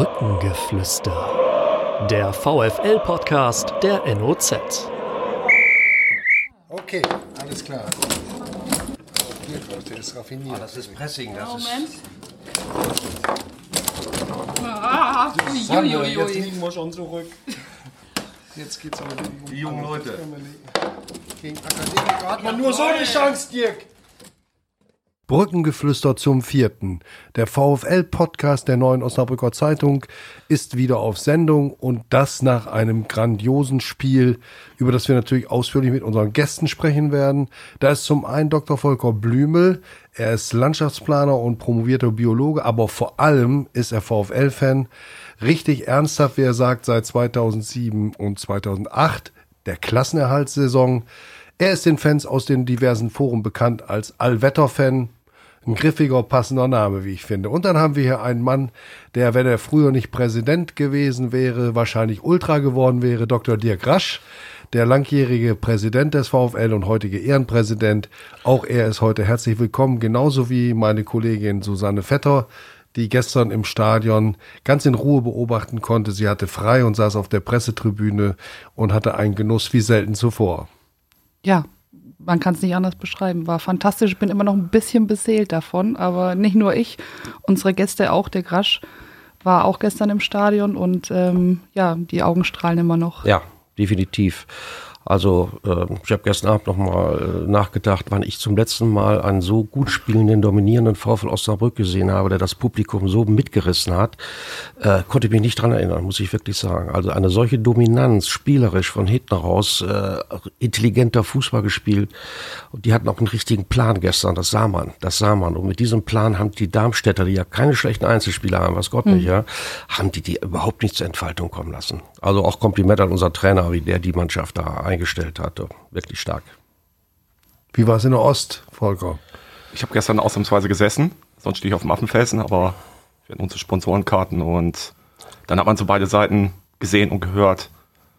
Brückengeflüster. Der VFL-Podcast der NOZ. Okay, alles klar. Der ist raffiniert. Das ist Pressing, das ist. Moment. Ah, jetzt liegen wir schon zurück. Jetzt geht's aber gegen Die jungen Leute. Gegen Akademiker hat man nur so eine Chance, Dirk. Brückengeflüster zum vierten. Der VfL-Podcast der neuen Osnabrücker Zeitung ist wieder auf Sendung und das nach einem grandiosen Spiel, über das wir natürlich ausführlich mit unseren Gästen sprechen werden. Da ist zum einen Dr. Volker Blümel. Er ist Landschaftsplaner und promovierter Biologe, aber vor allem ist er VfL-Fan. Richtig ernsthaft, wie er sagt, seit 2007 und 2008, der Klassenerhaltssaison. Er ist den Fans aus den diversen Foren bekannt als Allwetter-Fan. Ein griffiger, passender Name, wie ich finde. Und dann haben wir hier einen Mann, der, wenn er früher nicht Präsident gewesen wäre, wahrscheinlich Ultra geworden wäre, Dr. Dirk Rasch, der langjährige Präsident des VfL und heutige Ehrenpräsident. Auch er ist heute herzlich willkommen, genauso wie meine Kollegin Susanne Vetter, die gestern im Stadion ganz in Ruhe beobachten konnte. Sie hatte frei und saß auf der Pressetribüne und hatte einen Genuss wie selten zuvor. Ja, man kann es nicht anders beschreiben. War fantastisch. Ich bin immer noch ein bisschen beseelt davon, aber nicht nur ich, unsere Gäste auch, der Grasch war auch gestern im Stadion und ähm, ja, die Augen strahlen immer noch. Ja, definitiv. Also äh, ich habe gestern Abend nochmal äh, nachgedacht, wann ich zum letzten Mal einen so gut spielenden, dominierenden VfL Osnabrück gesehen habe, der das Publikum so mitgerissen hat. Äh, konnte mich nicht dran erinnern, muss ich wirklich sagen. Also eine solche Dominanz, spielerisch von hinten raus, äh, intelligenter Fußball gespielt. Und die hatten auch einen richtigen Plan gestern, das sah man, das sah man. Und mit diesem Plan haben die Darmstädter, die ja keine schlechten Einzelspieler haben, was Gott nicht, ja, haben die die überhaupt nicht zur Entfaltung kommen lassen. Also auch Kompliment an unser Trainer, wie der die Mannschaft da eingestellt hatte. Wirklich stark. Wie war es in der Ost, Volker? Ich habe gestern ausnahmsweise gesessen, sonst stehe ich auf dem Affenfelsen, aber wir hatten unsere Sponsorenkarten und dann hat man so beide Seiten gesehen und gehört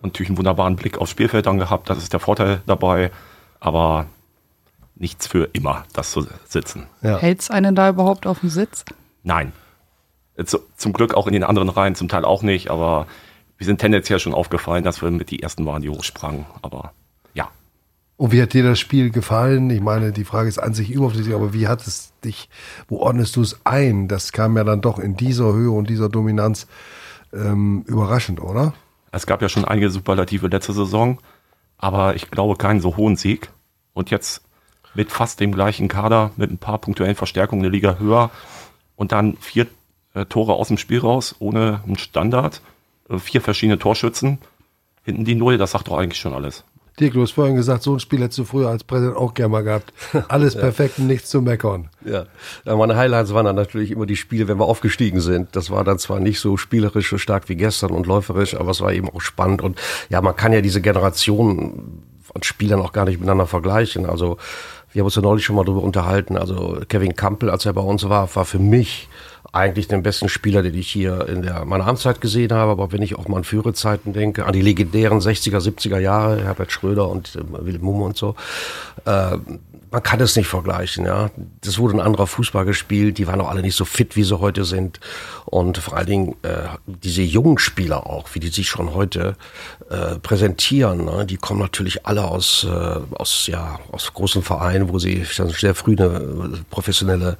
und natürlich einen wunderbaren Blick aufs Spielfeld dann gehabt. Das ist der Vorteil dabei, aber nichts für immer, das zu sitzen. Ja. Hält's einen da überhaupt auf dem Sitz? Nein. Zu, zum Glück auch in den anderen Reihen, zum Teil auch nicht, aber wir sind tendenziell schon aufgefallen, dass wir mit die ersten waren, die hochsprangen. Aber ja, Und wie hat dir das Spiel gefallen? Ich meine, die Frage ist an sich überflüssig, aber wie hat es dich, wo ordnest du es ein? Das kam ja dann doch in dieser Höhe und dieser Dominanz ähm, überraschend, oder? Es gab ja schon einige Superlative letzte Saison, aber ich glaube keinen so hohen Sieg. Und jetzt mit fast dem gleichen Kader, mit ein paar punktuellen Verstärkungen eine Liga höher und dann vier äh, Tore aus dem Spiel raus, ohne einen Standard, vier verschiedene Torschützen, hinten die Null, das sagt doch eigentlich schon alles. Dirk, du hast vorhin gesagt, so ein Spiel hättest du früher als Präsident auch gerne mal gehabt. Alles perfekt und nichts zu meckern. Ja. ja, meine Highlights waren dann natürlich immer die Spiele, wenn wir aufgestiegen sind. Das war dann zwar nicht so spielerisch so stark wie gestern und läuferisch, aber es war eben auch spannend. Und ja, man kann ja diese Generation von Spielern auch gar nicht miteinander vergleichen. Also wir haben uns ja neulich schon mal darüber unterhalten. Also Kevin Campbell, als er bei uns war, war für mich eigentlich den besten Spieler, den ich hier in der, meiner Amtszeit gesehen habe. Aber wenn ich auch mal an Führezeiten denke, an die legendären 60er, 70er Jahre, Herbert Schröder und äh, Wilhelm Mumme und so, äh, man kann es nicht vergleichen, ja. Das wurde ein anderer Fußball gespielt, die waren auch alle nicht so fit, wie sie heute sind. Und vor allen Dingen äh, diese jungen Spieler auch, wie die sich schon heute äh, präsentieren, ne? die kommen natürlich alle aus, äh, aus, ja, aus großen Vereinen, wo sie schon sehr früh eine äh, professionelle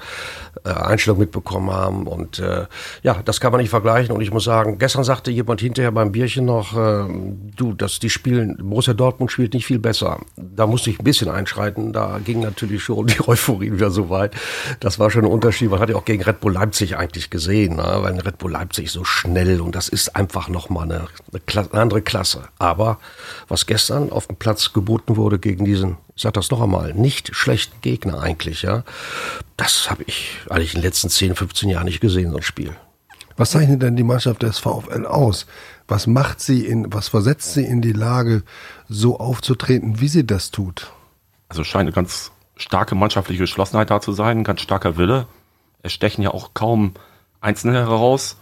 äh, Einstellung mitbekommen haben. Und äh, ja, das kann man nicht vergleichen. Und ich muss sagen, gestern sagte jemand hinterher beim Bierchen noch, äh, du, dass die spielen, Borussia Dortmund spielt nicht viel besser. Da musste ich ein bisschen einschreiten. Da ging natürlich schon die Euphorie wieder so weit. Das war schon ein Unterschied. Man hat ja auch gegen Red Bull Leipzig eigentlich gesehen, ne? weil Red Bull Leipzig so schnell und das ist einfach nochmal eine, eine, andere Klasse. Aber was gestern auf dem Platz geboten wurde gegen diesen, ich sag das noch einmal, nicht schlechten Gegner eigentlich, ja, das habe ich eigentlich in den letzten 10, 15 Jahren nicht gesehen, so ein Spiel. Was zeichnet denn die Mannschaft des VfL aus? Was macht sie in, was versetzt sie in die Lage, so aufzutreten, wie sie das tut? Also scheint eine ganz starke mannschaftliche Geschlossenheit da zu sein, ein ganz starker Wille. Es stechen ja auch kaum Einzelne heraus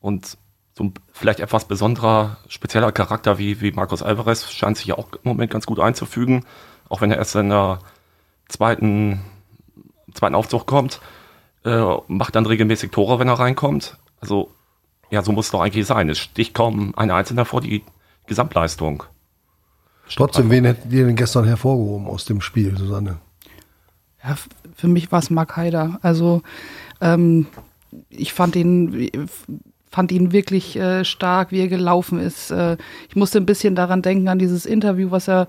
und so ein vielleicht etwas besonderer, spezieller Charakter wie, wie Marcos Alvarez scheint sich ja auch im Moment ganz gut einzufügen, auch wenn er erst in der zweiten, zweiten Aufzug kommt, äh, macht dann regelmäßig Tore, wenn er reinkommt. Also ja, so muss es doch eigentlich sein. Es sticht kaum ein Einzelner vor die Gesamtleistung. Trotzdem, wen hättet ihr denn gestern hervorgehoben aus dem Spiel, Susanne? Ja, für mich war es Mark Haider. Also ähm, ich fand ihn, fand ihn wirklich äh, stark, wie er gelaufen ist. Äh, ich musste ein bisschen daran denken, an dieses Interview, was er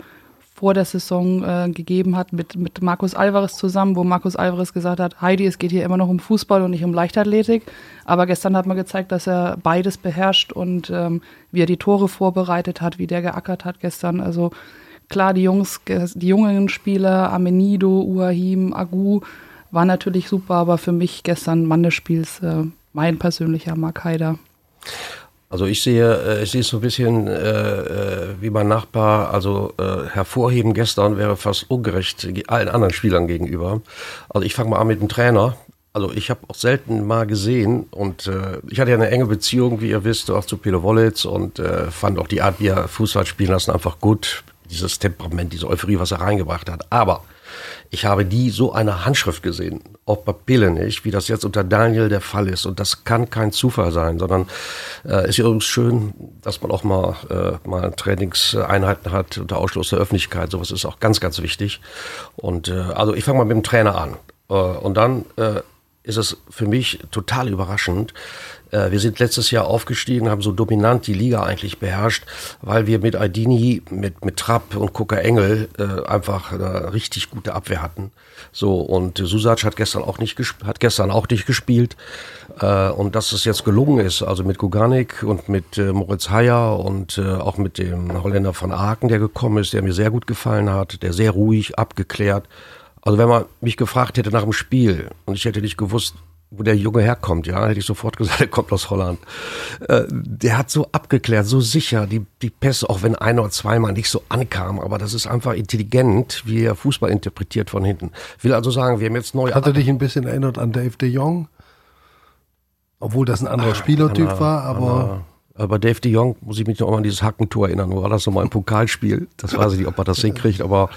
vor der Saison äh, gegeben hat mit, mit Markus Alvarez zusammen, wo Markus Alvarez gesagt hat, Heidi, es geht hier immer noch um Fußball und nicht um Leichtathletik. Aber gestern hat man gezeigt, dass er beides beherrscht und ähm, wie er die Tore vorbereitet hat, wie der geackert hat gestern. Also klar, die Jungs, die jungen Spieler, Amenido, Uahim, Agu, war natürlich super, aber für mich gestern Mann des Spiels äh, mein persönlicher Mark Haider. Also ich sehe, äh, ich sehe es so ein bisschen äh, äh, wie mein Nachbar, also äh, hervorheben gestern wäre fast ungerecht ge- allen anderen Spielern gegenüber. Also ich fange mal an mit dem Trainer. Also ich habe auch selten mal gesehen und äh, ich hatte ja eine enge Beziehung, wie ihr wisst, auch zu Pele Wollitz und äh, fand auch die Art, wie er Fußball spielen lassen, einfach gut. Dieses Temperament, diese Euphorie, was er reingebracht hat. Aber ich habe nie so eine Handschrift gesehen, auch bei nicht, wie das jetzt unter Daniel der Fall ist. Und das kann kein Zufall sein, sondern äh, ist übrigens schön, dass man auch mal, äh, mal Trainingseinheiten hat unter Ausschluss der Öffentlichkeit. Sowas ist auch ganz, ganz wichtig. Und äh, also ich fange mal mit dem Trainer an. Äh, und dann äh, ist es für mich total überraschend. Äh, Wir sind letztes Jahr aufgestiegen, haben so dominant die Liga eigentlich beherrscht, weil wir mit Aldini, mit, mit Trapp und Kuka Engel äh, einfach eine richtig gute Abwehr hatten. So, und Susac hat gestern auch nicht, gesp- hat gestern auch nicht gespielt. Äh, und dass es jetzt gelungen ist, also mit Guganik und mit äh, Moritz Heyer und äh, auch mit dem Holländer von Aken, der gekommen ist, der mir sehr gut gefallen hat, der sehr ruhig, abgeklärt. Also wenn man mich gefragt hätte nach dem Spiel und ich hätte nicht gewusst, wo der Junge herkommt, ja, hätte ich sofort gesagt, er kommt aus Holland. Äh, der hat so abgeklärt, so sicher die, die Pässe, auch wenn ein oder zweimal nicht so ankam, aber das ist einfach intelligent, wie er Fußball interpretiert von hinten. Will also sagen, wir haben jetzt neue Hat er dich ein bisschen erinnert an Dave de Jong? Obwohl das ein anderer Spielertyp Anna- war, aber Anna- aber Dave de Jong, muss ich mich noch mal an dieses Hackentor erinnern, wo war das nochmal im Pokalspiel? Das weiß ich nicht, ob er das hinkriegt, aber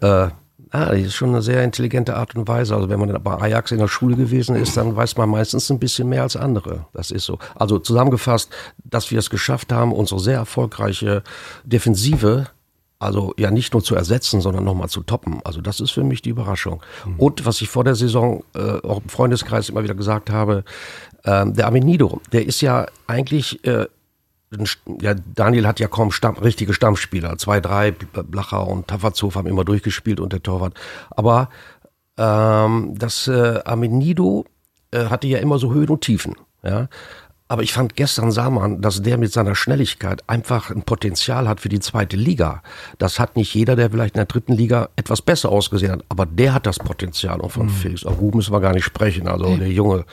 äh, ah, das ist schon eine sehr intelligente Art und Weise. Also wenn man bei Ajax in der Schule gewesen ist, dann weiß man meistens ein bisschen mehr als andere. Das ist so. Also zusammengefasst, dass wir es geschafft haben, unsere sehr erfolgreiche Defensive also ja nicht nur zu ersetzen, sondern nochmal zu toppen. Also das ist für mich die Überraschung. Und was ich vor der Saison äh, auch im Freundeskreis immer wieder gesagt habe, ähm, der Amenido, der ist ja eigentlich, äh, ja, Daniel hat ja kaum Stamm, richtige Stammspieler. Zwei, drei, Blacher und Tafazov haben immer durchgespielt und der Torwart. Aber ähm, das äh, Amenido äh, hatte ja immer so Höhen und Tiefen. Ja? Aber ich fand gestern sah man, dass der mit seiner Schnelligkeit einfach ein Potenzial hat für die zweite Liga. Das hat nicht jeder, der vielleicht in der dritten Liga etwas besser ausgesehen hat. Aber der hat das Potenzial. Und von Felix Agu müssen wir gar nicht sprechen. Also der Junge,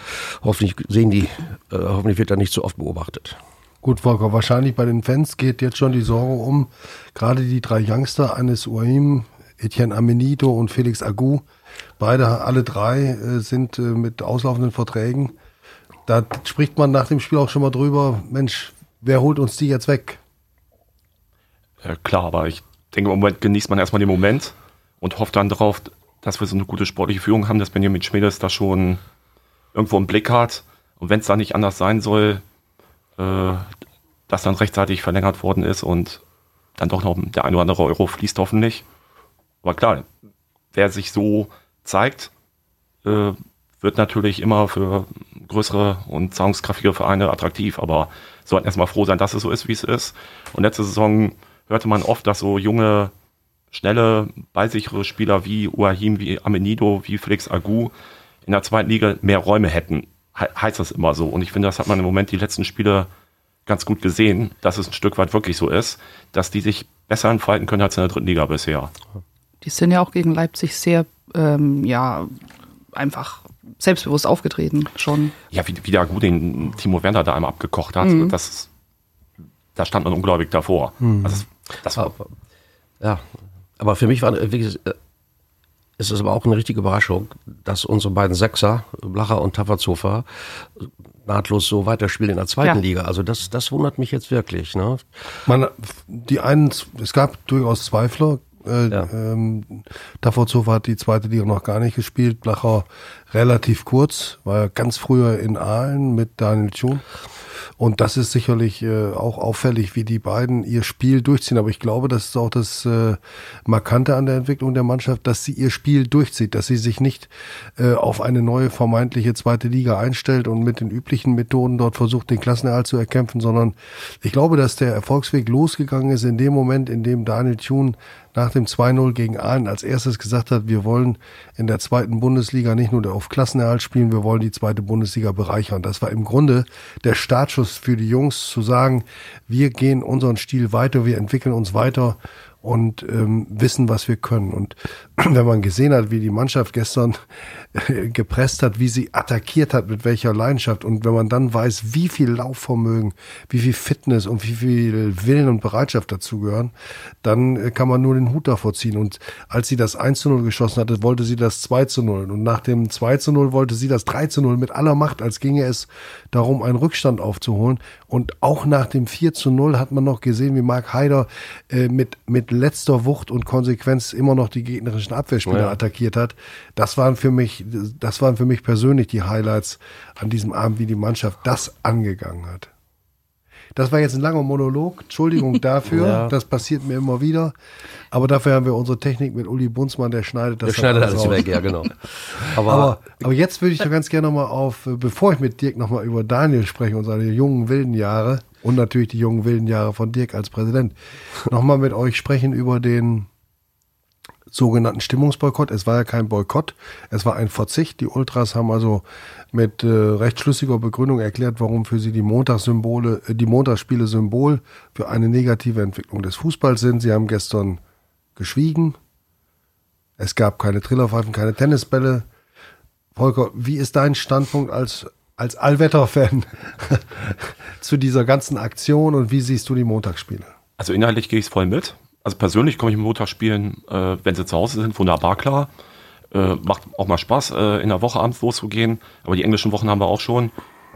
hoffentlich sehen die, äh, hoffentlich wird er nicht zu oft beobachtet. Gut, Volker, wahrscheinlich bei den Fans geht jetzt schon die Sorge um, gerade die drei Youngster, Anis Uaim, Etienne Amenito und Felix Agu, beide, alle drei äh, sind äh, mit auslaufenden Verträgen. Da spricht man nach dem Spiel auch schon mal drüber, Mensch, wer holt uns die jetzt weg? Äh, klar, aber ich denke, im Moment genießt man erstmal den Moment und hofft dann darauf, dass wir so eine gute sportliche Führung haben, dass Benjamin Schmiedes da schon irgendwo im Blick hat. Und wenn es da nicht anders sein soll, äh, dass dann rechtzeitig verlängert worden ist und dann doch noch der ein oder andere Euro fließt hoffentlich. Aber klar, wer sich so zeigt, äh, wird natürlich immer für größere und zahlungskräftige Vereine attraktiv, aber sollten erstmal froh sein, dass es so ist, wie es ist. Und letzte Saison hörte man oft, dass so junge, schnelle, ballsichere Spieler wie Uahim, wie Amenido, wie Felix Agu in der zweiten Liga mehr Räume hätten. He heißt das immer so. Und ich finde, das hat man im Moment die letzten Spiele ganz gut gesehen, dass es ein Stück weit wirklich so ist, dass die sich besser entfalten können als in der dritten Liga bisher. Die sind ja auch gegen Leipzig sehr, ähm, ja, einfach selbstbewusst aufgetreten schon. Ja, wie, wie der gut den Timo Werner da einmal abgekocht hat, das, da stand man ungläubig davor. Also das, das war, Aber, ja, aber für mich war wirklich, äh, es ist aber auch eine richtige Überraschung, dass unsere beiden Sechser, Blacher und Tafazova, nahtlos so weiterspielen in der zweiten Ja. Liga. Also das, das wundert mich jetzt wirklich. Ne? Man, die einen, es gab durchaus Zweifler. Äh, Ja. ähm, Tafozov hat die zweite Liga noch gar nicht gespielt. Blacher relativ kurz, war ja ganz früher in Aalen mit Daniel Thun. Und das ist sicherlich äh, auch auffällig, wie die beiden ihr Spiel durchziehen. Aber ich glaube, das ist auch das äh, Markante an der Entwicklung der Mannschaft, dass sie ihr Spiel durchzieht, dass sie sich nicht äh, auf eine neue vermeintliche zweite Liga einstellt und mit den üblichen Methoden dort versucht, den Klassenerhalt zu erkämpfen, sondern ich glaube, dass der Erfolgsweg losgegangen ist in dem Moment, in dem Daniel Thune nach dem 2-0 gegen Aalen als erstes gesagt hat, wir wollen in der zweiten Bundesliga nicht nur auf Klassenerhalt spielen, wir wollen die zweite Bundesliga bereichern. Das war im Grunde der Startschuss für die Jungs zu sagen, wir gehen unseren Stil weiter, wir entwickeln uns weiter und ähm, wissen, was wir können. Und wenn man gesehen hat, wie die Mannschaft gestern gepresst hat, wie sie attackiert hat, mit welcher Leidenschaft und wenn man dann weiß, wie viel Laufvermögen, wie viel Fitness und wie viel Willen und Bereitschaft dazugehören, dann äh, kann man nur den Hut davor ziehen. Und als sie das 1 zu 0 geschossen hatte, wollte sie das 2 zu 0. Und nach dem 2 zu 0 wollte sie das 3 zu 0 mit aller Macht, als ginge es darum, einen Rückstand aufzuholen. Und auch nach dem 4 zu 0 hat man noch gesehen, wie Mark Haider äh, mit, mit letzter Wucht und Konsequenz immer noch die gegnerischen Abwehrspieler ja. attackiert hat. Das waren für mich, das waren für mich persönlich die Highlights an diesem Abend, wie die Mannschaft das angegangen hat. Das war jetzt ein langer Monolog. Entschuldigung dafür. ja. Das passiert mir immer wieder. Aber dafür haben wir unsere Technik mit Uli Bunzmann, der schneidet das. Der schneidet alles raus. weg, ja, genau. Aber, aber, aber jetzt würde ich doch ganz gerne nochmal auf, bevor ich mit Dirk nochmal über Daniel spreche und seine jungen, wilden Jahre und natürlich die jungen, wilden Jahre von Dirk als Präsident, nochmal mit euch sprechen über den sogenannten Stimmungsboykott. Es war ja kein Boykott, es war ein Verzicht. Die Ultras haben also mit äh, recht schlüssiger Begründung erklärt, warum für sie die Montagssymbole, äh, die Montagsspiele Symbol für eine negative Entwicklung des Fußballs sind. Sie haben gestern geschwiegen. Es gab keine Trillerpfeifen, keine Tennisbälle. Volker, wie ist dein Standpunkt als, als Allwetter-Fan zu dieser ganzen Aktion und wie siehst du die Montagsspiele? Also inhaltlich gehe ich es voll mit. Also persönlich komme ich mit Montagsspielen, äh, wenn sie zu Hause sind, wunderbar klar. Äh, macht auch mal Spaß, äh, in der Woche abends loszugehen. Aber die englischen Wochen haben wir auch schon.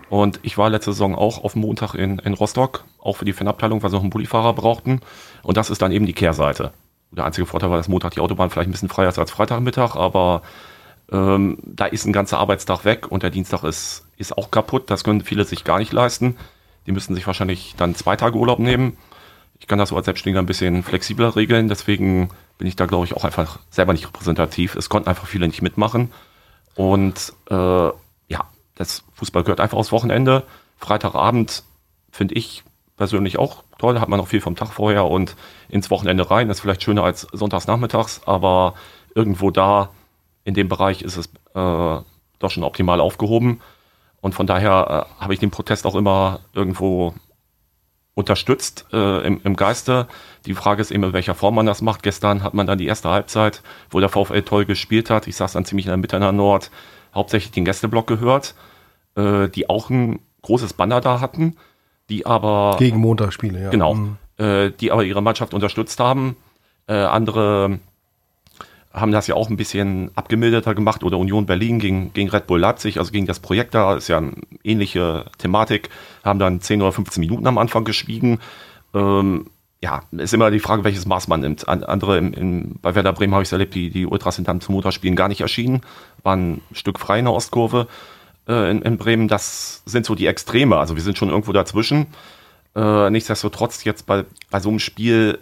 Und ich war letzte Saison auch auf dem Montag in, in Rostock, auch für die Fanabteilung, weil sie noch einen Bullifahrer brauchten. Und das ist dann eben die Kehrseite. Der einzige Vorteil war, dass Montag die Autobahn vielleicht ein bisschen freier ist als Freitagmittag, aber ähm, da ist ein ganzer Arbeitstag weg und der Dienstag ist, ist auch kaputt. Das können viele sich gar nicht leisten. Die müssten sich wahrscheinlich dann zwei Tage Urlaub nehmen. Ich kann das so als Selbstständiger ein bisschen flexibler regeln, deswegen bin ich da, glaube ich, auch einfach selber nicht repräsentativ. Es konnten einfach viele nicht mitmachen. Und äh, ja, das Fußball gehört einfach aufs Wochenende. Freitagabend finde ich persönlich auch toll, hat man noch viel vom Tag vorher und ins Wochenende rein. Das ist vielleicht schöner als sonntags nachmittags, aber irgendwo da in dem Bereich ist es äh, doch schon optimal aufgehoben. Und von daher äh, habe ich den Protest auch immer irgendwo unterstützt äh, im, im Geiste. Die Frage ist eben, in welcher Form man das macht. Gestern hat man dann die erste Halbzeit, wo der VfL toll gespielt hat. Ich saß dann ziemlich in der Mitte in der Nord, hauptsächlich den Gästeblock gehört, äh, die auch ein großes Banner da hatten, die aber... Gegen Montagsspiele, ja. Genau. Mhm. Äh, die aber ihre Mannschaft unterstützt haben. Äh, andere haben das ja auch ein bisschen abgemilderter gemacht oder Union Berlin gegen, gegen Red Bull Leipzig, also gegen das Projekt da, ist ja eine ähnliche Thematik, haben dann 10 oder 15 Minuten am Anfang geschwiegen. Ähm, ja, ist immer die Frage, welches Maß man nimmt. Andere im, im, bei Werder Bremen habe ich es erlebt, die, die Ultras sind dann zum Motorspielen gar nicht erschienen, waren ein Stück frei in der Ostkurve äh, in, in, Bremen. Das sind so die Extreme, also wir sind schon irgendwo dazwischen. Äh, nichtsdestotrotz jetzt bei, bei so einem Spiel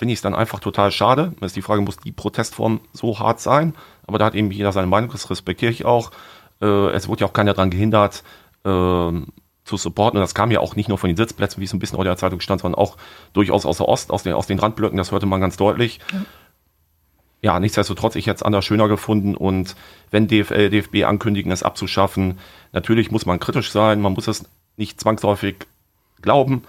finde ich es dann einfach total schade. Das ist die Frage, muss die Protestform so hart sein? Aber da hat eben jeder seine Meinung, das respektiere ich auch. Äh, es wurde ja auch keiner daran gehindert, äh, zu supporten. Und das kam ja auch nicht nur von den Sitzplätzen, wie es ein bisschen in der Zeitung stand, sondern auch durchaus aus der Ost, aus den, aus den Randblöcken. Das hörte man ganz deutlich. Ja. ja, nichtsdestotrotz, ich hätte es anders schöner gefunden. Und wenn DFL, DFB ankündigen, es abzuschaffen, natürlich muss man kritisch sein. Man muss es nicht zwangsläufig glauben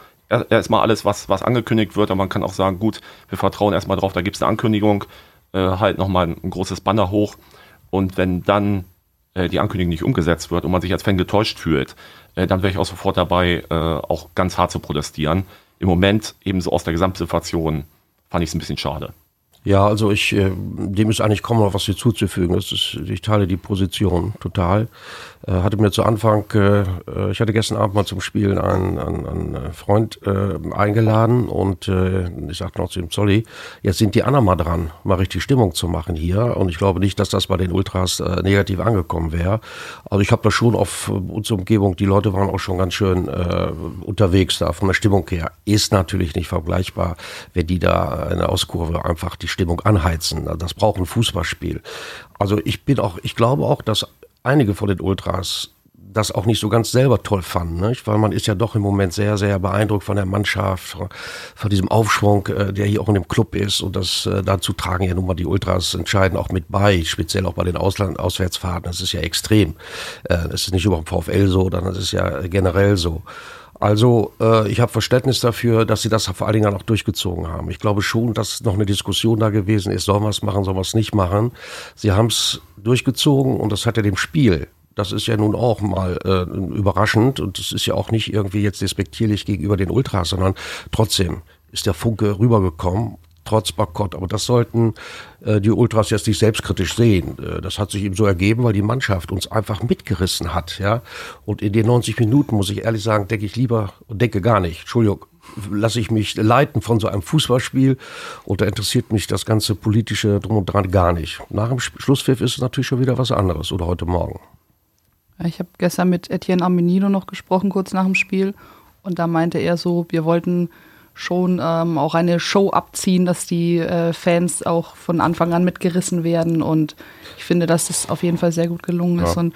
erstmal alles, was, was angekündigt wird, aber man kann auch sagen, gut, wir vertrauen erstmal drauf, da gibt es eine Ankündigung, äh, halt nochmal ein, großes Banner hoch und wenn dann äh, die Ankündigung nicht umgesetzt wird und man sich als Fan getäuscht fühlt, äh, dann wäre ich auch sofort dabei, äh, auch ganz hart zu protestieren. Im Moment, ebenso aus der Gesamtsituation, fand ich es ein bisschen schade. Ja, also ich, äh, dem ist eigentlich kaum noch was hinzuzufügen. Das ist, ich teile die Position total. Äh, hatte mir zu Anfang, äh, ich hatte gestern Abend mal zum Spielen einen, einen, einen Freund eingeladen und ich sagte noch zu dem Zolli, jetzt sind die anderen mal dran, mal richtig Stimmung zu machen hier. Und ich glaube nicht, dass das bei den Ultras negativ angekommen wäre. Also ich habe da schon auf unsere Umgebung, die Leute waren auch schon ganz schön unterwegs da von der Stimmung her. Ist natürlich nicht vergleichbar, wenn die da in der Auskurve einfach die Stimmung anheizen. Das braucht ein Fußballspiel. Also ich bin auch, ich glaube auch, dass einige von den Ultras das auch nicht so ganz selber toll fanden, nicht? weil man ist ja doch im Moment sehr, sehr beeindruckt von der Mannschaft, von diesem Aufschwung, äh, der hier auch in dem Club ist und das äh, dazu tragen ja nun mal die Ultras entscheiden auch mit bei, speziell auch bei den Ausland Auswärtsfahrten, das ist ja extrem. Äh, das ist nicht über dem VfL so, das ist ja generell so. Also äh, ich habe Verständnis dafür, dass sie das vor allen Dingen auch durchgezogen haben. Ich glaube schon, dass noch eine Diskussion da gewesen ist, sollen wir es machen, sollen wir es nicht machen. Sie haben es durchgezogen und das hat ja dem Spiel das ist ja nun auch mal äh, überraschend und es ist ja auch nicht irgendwie jetzt despektierlich gegenüber den Ultras, sondern trotzdem ist der Funke rübergekommen trotz Boykott. Aber das sollten äh, die Ultras jetzt nicht selbstkritisch sehen. Äh, das hat sich eben so ergeben, weil die Mannschaft uns einfach mitgerissen hat. Ja? Und in den 90 Minuten, muss ich ehrlich sagen, denke ich lieber denke gar nicht. Entschuldigung, lasse ich mich leiten von so einem Fußballspiel und da interessiert mich das ganze politische Drum und Dran gar nicht. Nach dem Schlusspfiff ist es natürlich schon wieder was anderes oder heute Morgen. Ich habe gestern mit Etienne Armenino noch gesprochen, kurz nach dem Spiel. Und da meinte er so, wir wollten schon ähm, auch eine Show abziehen, dass die äh, Fans auch von Anfang an mitgerissen werden. Und ich finde, dass es auf jeden Fall sehr gut gelungen ist. Und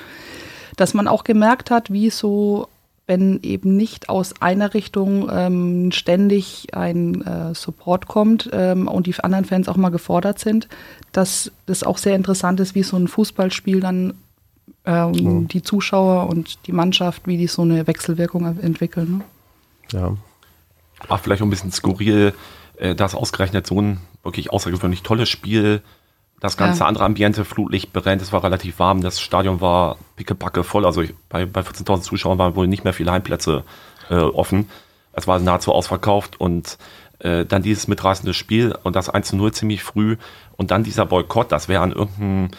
dass man auch gemerkt hat, wie so, wenn eben nicht aus einer Richtung ähm, ständig ein äh, Support kommt ähm, und die anderen Fans auch mal gefordert sind, dass das auch sehr interessant ist, wie so ein Fußballspiel dann mhm. die Zuschauer und die Mannschaft, wie die so eine Wechselwirkung entwickeln. Ne? Ja war vielleicht auch ein bisschen skurril, äh, dass ausgerechnet so ein wirklich außergewöhnlich tolles Spiel das ganze ja. andere Ambiente Flutlicht brennt. Es war relativ warm. Das Stadion war pickepacke voll. Also ich, bei, bei 14.000 Zuschauern waren wohl nicht mehr viele Heimplätze äh, offen. Es war nahezu ausverkauft und äh, dann dieses mitreißende Spiel und das 1 zu 0 ziemlich früh und dann dieser Boykott. Das wäre an irgendeinem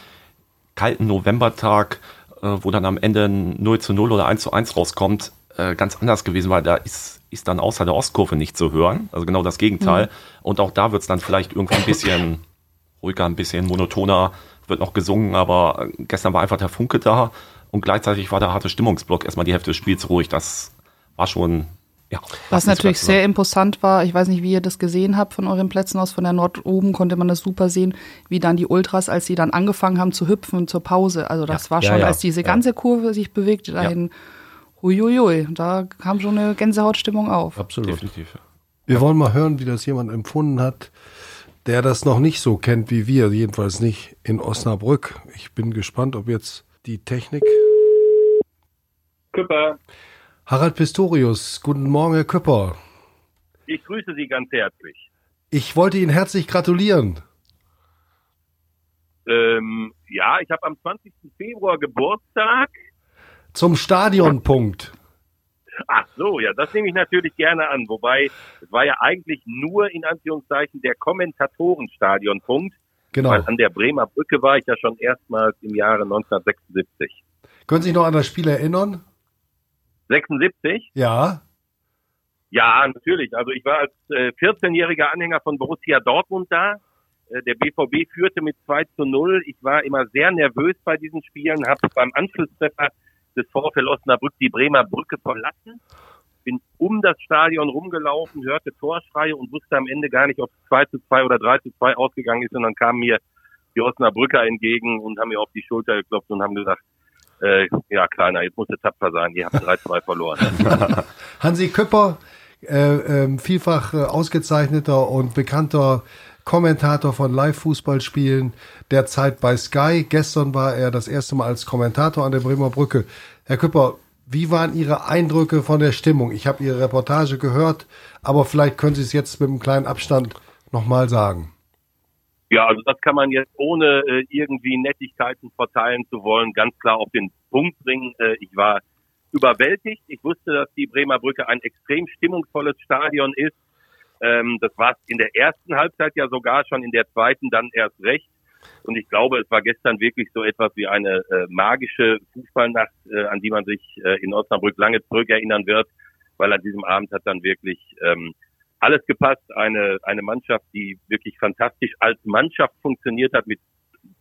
kalten Novembertag, äh, wo dann am Ende 0 zu 0 oder 1 zu 1 rauskommt, äh, ganz anders gewesen, weil da ist, ist dann außer der Ostkurve nicht zu hören. Also genau das Gegenteil. Mhm. Und auch da wird es dann vielleicht irgendwann ein bisschen ruhiger, ein bisschen monotoner, wird noch gesungen, aber gestern war einfach der Funke da und gleichzeitig war der harte Stimmungsblock erstmal die Hälfte des Spiels ruhig. Das war schon ja, was natürlich sehr imposant war, ich weiß nicht, wie ihr das gesehen habt von euren Plätzen aus, von der Nord oben konnte man das super sehen, wie dann die Ultras, als sie dann angefangen haben zu hüpfen zur Pause. Also das ja, war schon, ja, als diese ganze Kurve sich bewegte dahin, Uiuiui, da kam schon eine Gänsehautstimmung auf. Absolut. Definitiv. Wir wollen mal hören, wie das jemand empfunden hat, der das noch nicht so kennt wie wir, jedenfalls nicht in Osnabrück. Ich bin gespannt, ob jetzt die Technik. Küpper. Harald Pistorius, guten Morgen, Herr Küpper. Ich grüße Sie ganz herzlich. Ich wollte Ihnen herzlich gratulieren. Ähm, ja, ich habe am 20. Februar Geburtstag zum Stadionpunkt. Ach so, ja, das nehme ich natürlich gerne an. Wobei, es war ja eigentlich nur in Anführungszeichen der Kommentatorenstadionpunkt. Genau. Weil an der Bremer Brücke war ich ja schon erstmals im Jahre 1976. Können Sie sich noch an das Spiel erinnern? 76? Ja. Ja, natürlich. Also ich war als äh, 14-jähriger Anhänger von Borussia Dortmund da. Äh, der BVB führte mit 2 zu 0. Ich war immer sehr nervös bei diesen Spielen, habe beim Anschlusstreffer des VfL Osnabrück die Bremer Brücke verlassen, bin um das Stadion rumgelaufen, hörte Torschreie und wusste am Ende gar nicht, ob es 2 zu 2 oder 3 zu 2 ausgegangen ist. Und dann kamen mir die Osnabrücker entgegen und haben mir auf die Schulter geklopft und haben gesagt, äh, ja, Kleiner, jetzt musst du tapfer sein, ihr habt 3-2 verloren. Hansi Köpper, äh, äh, vielfach ausgezeichneter und bekannter Kommentator von Live-Fußballspielen derzeit bei Sky. Gestern war er das erste Mal als Kommentator an der Bremer Brücke. Herr Küpper, wie waren Ihre Eindrücke von der Stimmung? Ich habe Ihre Reportage gehört, aber vielleicht können Sie es jetzt mit einem kleinen Abstand nochmal sagen. Ja, also das kann man jetzt ohne äh, irgendwie Nettigkeiten verteilen zu wollen, ganz klar auf den Punkt bringen. Äh, ich war überwältigt. Ich wusste, dass die Bremer Brücke ein extrem stimmungsvolles Stadion ist Ähm, das war in der ersten Halbzeit ja sogar schon, in der zweiten dann erst recht. Und ich glaube, es war gestern wirklich so etwas wie eine äh, magische Fußballnacht, äh, an die man sich äh, in Osnabrück lange zurückerinnern wird, weil an diesem Abend hat dann wirklich ähm, alles gepasst. Eine, eine Mannschaft, die wirklich fantastisch als Mannschaft funktioniert hat, mit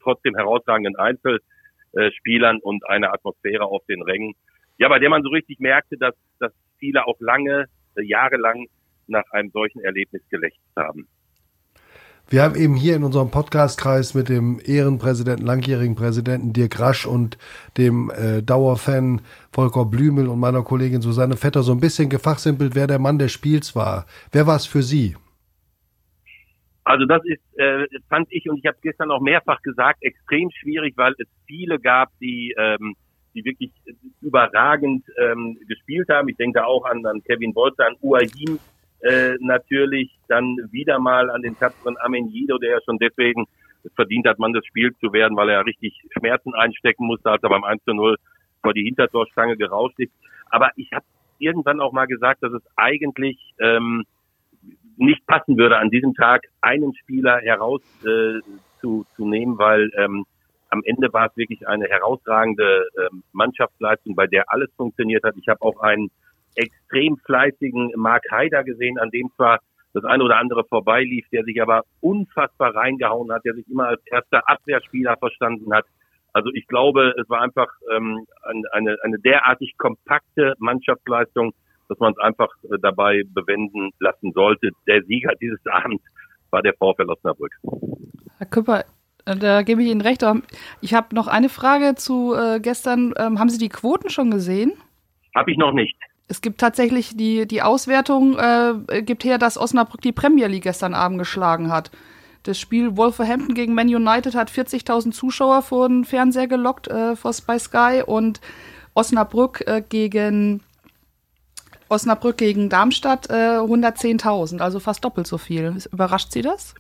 trotzdem herausragenden Einzelspielern und einer Atmosphäre auf den Rängen. Ja, bei der man so richtig merkte, dass, dass viele auch lange, äh, jahrelang nach einem solchen Erlebnis gelächzt haben. Wir haben eben hier in unserem Podcastkreis mit dem Ehrenpräsidenten, langjährigen Präsidenten Dirk Rasch und dem äh, Dauerfan Volker Blümel und meiner Kollegin Susanne Vetter so ein bisschen gefachsimpelt, wer der Mann des Spiels war. Wer war es für Sie? Also das ist, äh, fand ich, und ich habe gestern auch mehrfach gesagt, extrem schwierig, weil es viele gab, die, ähm, die wirklich überragend ähm, gespielt haben. Ich denke auch an, an Kevin Bolzer, an Uahim, äh, natürlich dann wieder mal an den tapferen Amenido, der ja schon deswegen verdient hat, man das Spiel zu werden, weil er richtig Schmerzen einstecken musste, als er beim 1 zu 0 vor die Hintertorstange gerauscht ist. Aber ich habe irgendwann auch mal gesagt, dass es eigentlich ähm, nicht passen würde, an diesem Tag einen Spieler heraus äh, zu, zu nehmen, weil ähm, am Ende war es wirklich eine herausragende ähm, Mannschaftsleistung, bei der alles funktioniert hat. Ich habe auch einen extrem fleißigen Mark Haider gesehen, an dem zwar das eine oder andere vorbeilief, der sich aber unfassbar reingehauen hat, der sich immer als erster Abwehrspieler verstanden hat. Also ich glaube, es war einfach ähm, eine, eine derartig kompakte Mannschaftsleistung, dass man es einfach äh, dabei bewenden lassen sollte. Der Sieger dieses Abends war der VfL Osnabrück. Herr Küpper, äh, da gebe ich Ihnen recht. Ich habe noch eine Frage zu äh, gestern. Ähm, haben Sie die Quoten schon gesehen? Habe ich noch nicht. Es gibt tatsächlich die, die Auswertung, äh, gibt her, dass Osnabrück die Premier League gestern Abend geschlagen hat. Das Spiel Wolverhampton gegen Man United hat 40.000 Zuschauer vor den Fernseher gelockt äh, vor bei Sky und Osnabrück äh, gegen Osnabrück gegen Darmstadt äh, 110.000, also fast doppelt so viel. Überrascht Sie das?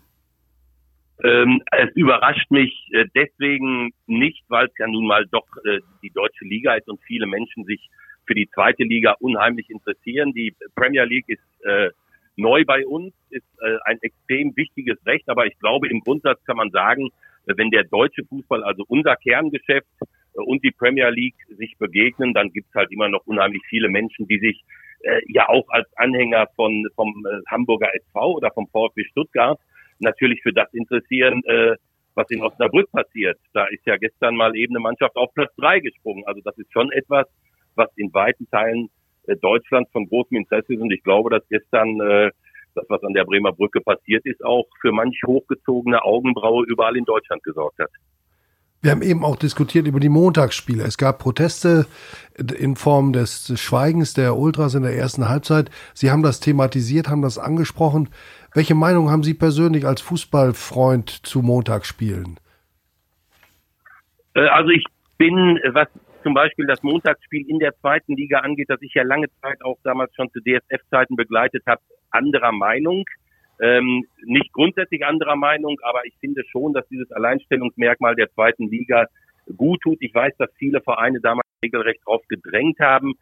Ähm, es überrascht mich äh, deswegen nicht, weil es ja nun mal doch äh, die deutsche Liga ist und viele Menschen sich für die zweite Liga unheimlich interessieren. Die Premier League ist äh, neu bei uns, ist äh, ein extrem wichtiges Recht, aber ich glaube, im Grundsatz kann man sagen, wenn der deutsche Fußball, also unser Kerngeschäft äh, und die Premier League sich begegnen, dann gibt es halt immer noch unheimlich viele Menschen, die sich äh, ja auch als Anhänger von vom äh, Hamburger SV oder vom VfB Stuttgart natürlich für das interessieren, äh, was in Osnabrück passiert. Da ist ja gestern mal eben eine Mannschaft auf Platz drei gesprungen. Also das ist schon etwas, was in weiten Teilen äh, Deutschlands von großem Interesse ist. Und ich glaube, dass gestern äh, das, was an der Bremer Brücke passiert ist, auch für manch hochgezogene Augenbraue überall in Deutschland gesorgt hat. Wir haben eben auch diskutiert über die Montagsspiele. Es gab Proteste in Form des Schweigens der Ultras in der ersten Halbzeit. Sie haben das thematisiert, haben das angesprochen. Welche Meinung haben Sie persönlich als Fußballfreund zu Montagsspielen? Äh, also ich bin, was zum Beispiel das Montagsspiel in der zweiten Liga angeht, das ich ja lange Zeit auch damals schon zu DSF-Zeiten begleitet habe, anderer Meinung. Ähm, nicht grundsätzlich anderer Meinung, aber ich finde schon, dass dieses Alleinstellungsmerkmal der zweiten Liga gut tut. Ich weiß, dass viele Vereine damals regelrecht darauf gedrängt haben,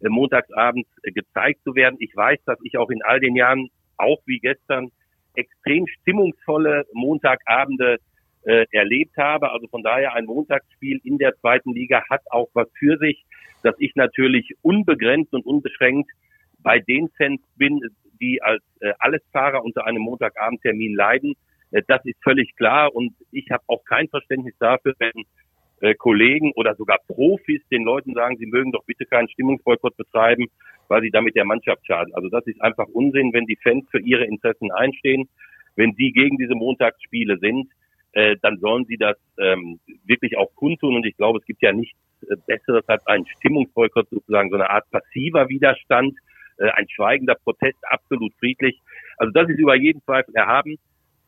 äh, montagsabends äh, gezeigt zu werden. Ich weiß, dass ich auch in all den Jahren, auch wie gestern, extrem stimmungsvolle Montagabende äh, erlebt habe. Also von daher ein Montagsspiel in der zweiten Liga hat auch was für sich, dass ich natürlich unbegrenzt und unbeschränkt bei den Fans bin, die als äh, Allesfahrer unter einem Montagabendtermin leiden. Äh, das ist völlig klar und ich habe auch kein Verständnis dafür, wenn äh, Kollegen oder sogar Profis den Leuten sagen, sie mögen doch bitte keinen Stimmungsboykott betreiben, weil sie damit der Mannschaft schaden. Also das ist einfach Unsinn, wenn die Fans für ihre Interessen einstehen, wenn sie gegen diese Montagsspiele sind, äh, dann sollen sie das ähm, wirklich auch kundtun. Und ich glaube, es gibt ja nichts äh, Besseres als ein Stimmungsboykott, sozusagen so eine Art passiver Widerstand, äh, ein schweigender Protest, absolut friedlich. Also das ist über jeden Zweifel erhaben,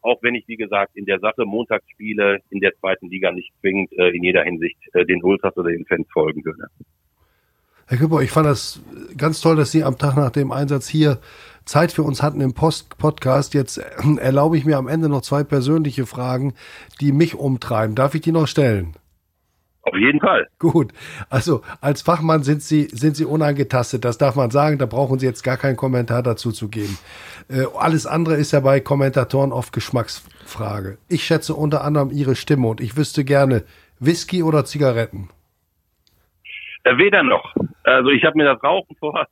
auch wenn ich, wie gesagt, in der Sache Montagsspiele in der zweiten Liga nicht zwingend äh, in jeder Hinsicht äh, den Ultras oder den Fans folgen würde. Herr Küpper, ich fand das ganz toll, dass Sie am Tag nach dem Einsatz hier Zeit für uns hatten im Post Podcast. Jetzt äh, erlaube ich mir am Ende noch zwei persönliche Fragen, die mich umtreiben. Darf ich die noch stellen? Auf jeden Fall. Gut. Also als Fachmann sind Sie, sind Sie unangetastet. Das darf man sagen. Da brauchen Sie jetzt gar keinen Kommentar dazu zu geben. Äh, alles andere ist ja bei Kommentatoren oft Geschmacksfrage. Ich schätze unter anderem Ihre Stimme und ich wüsste gerne Whisky oder Zigaretten. Äh, weder noch. Also ich habe mir das Rauchen vor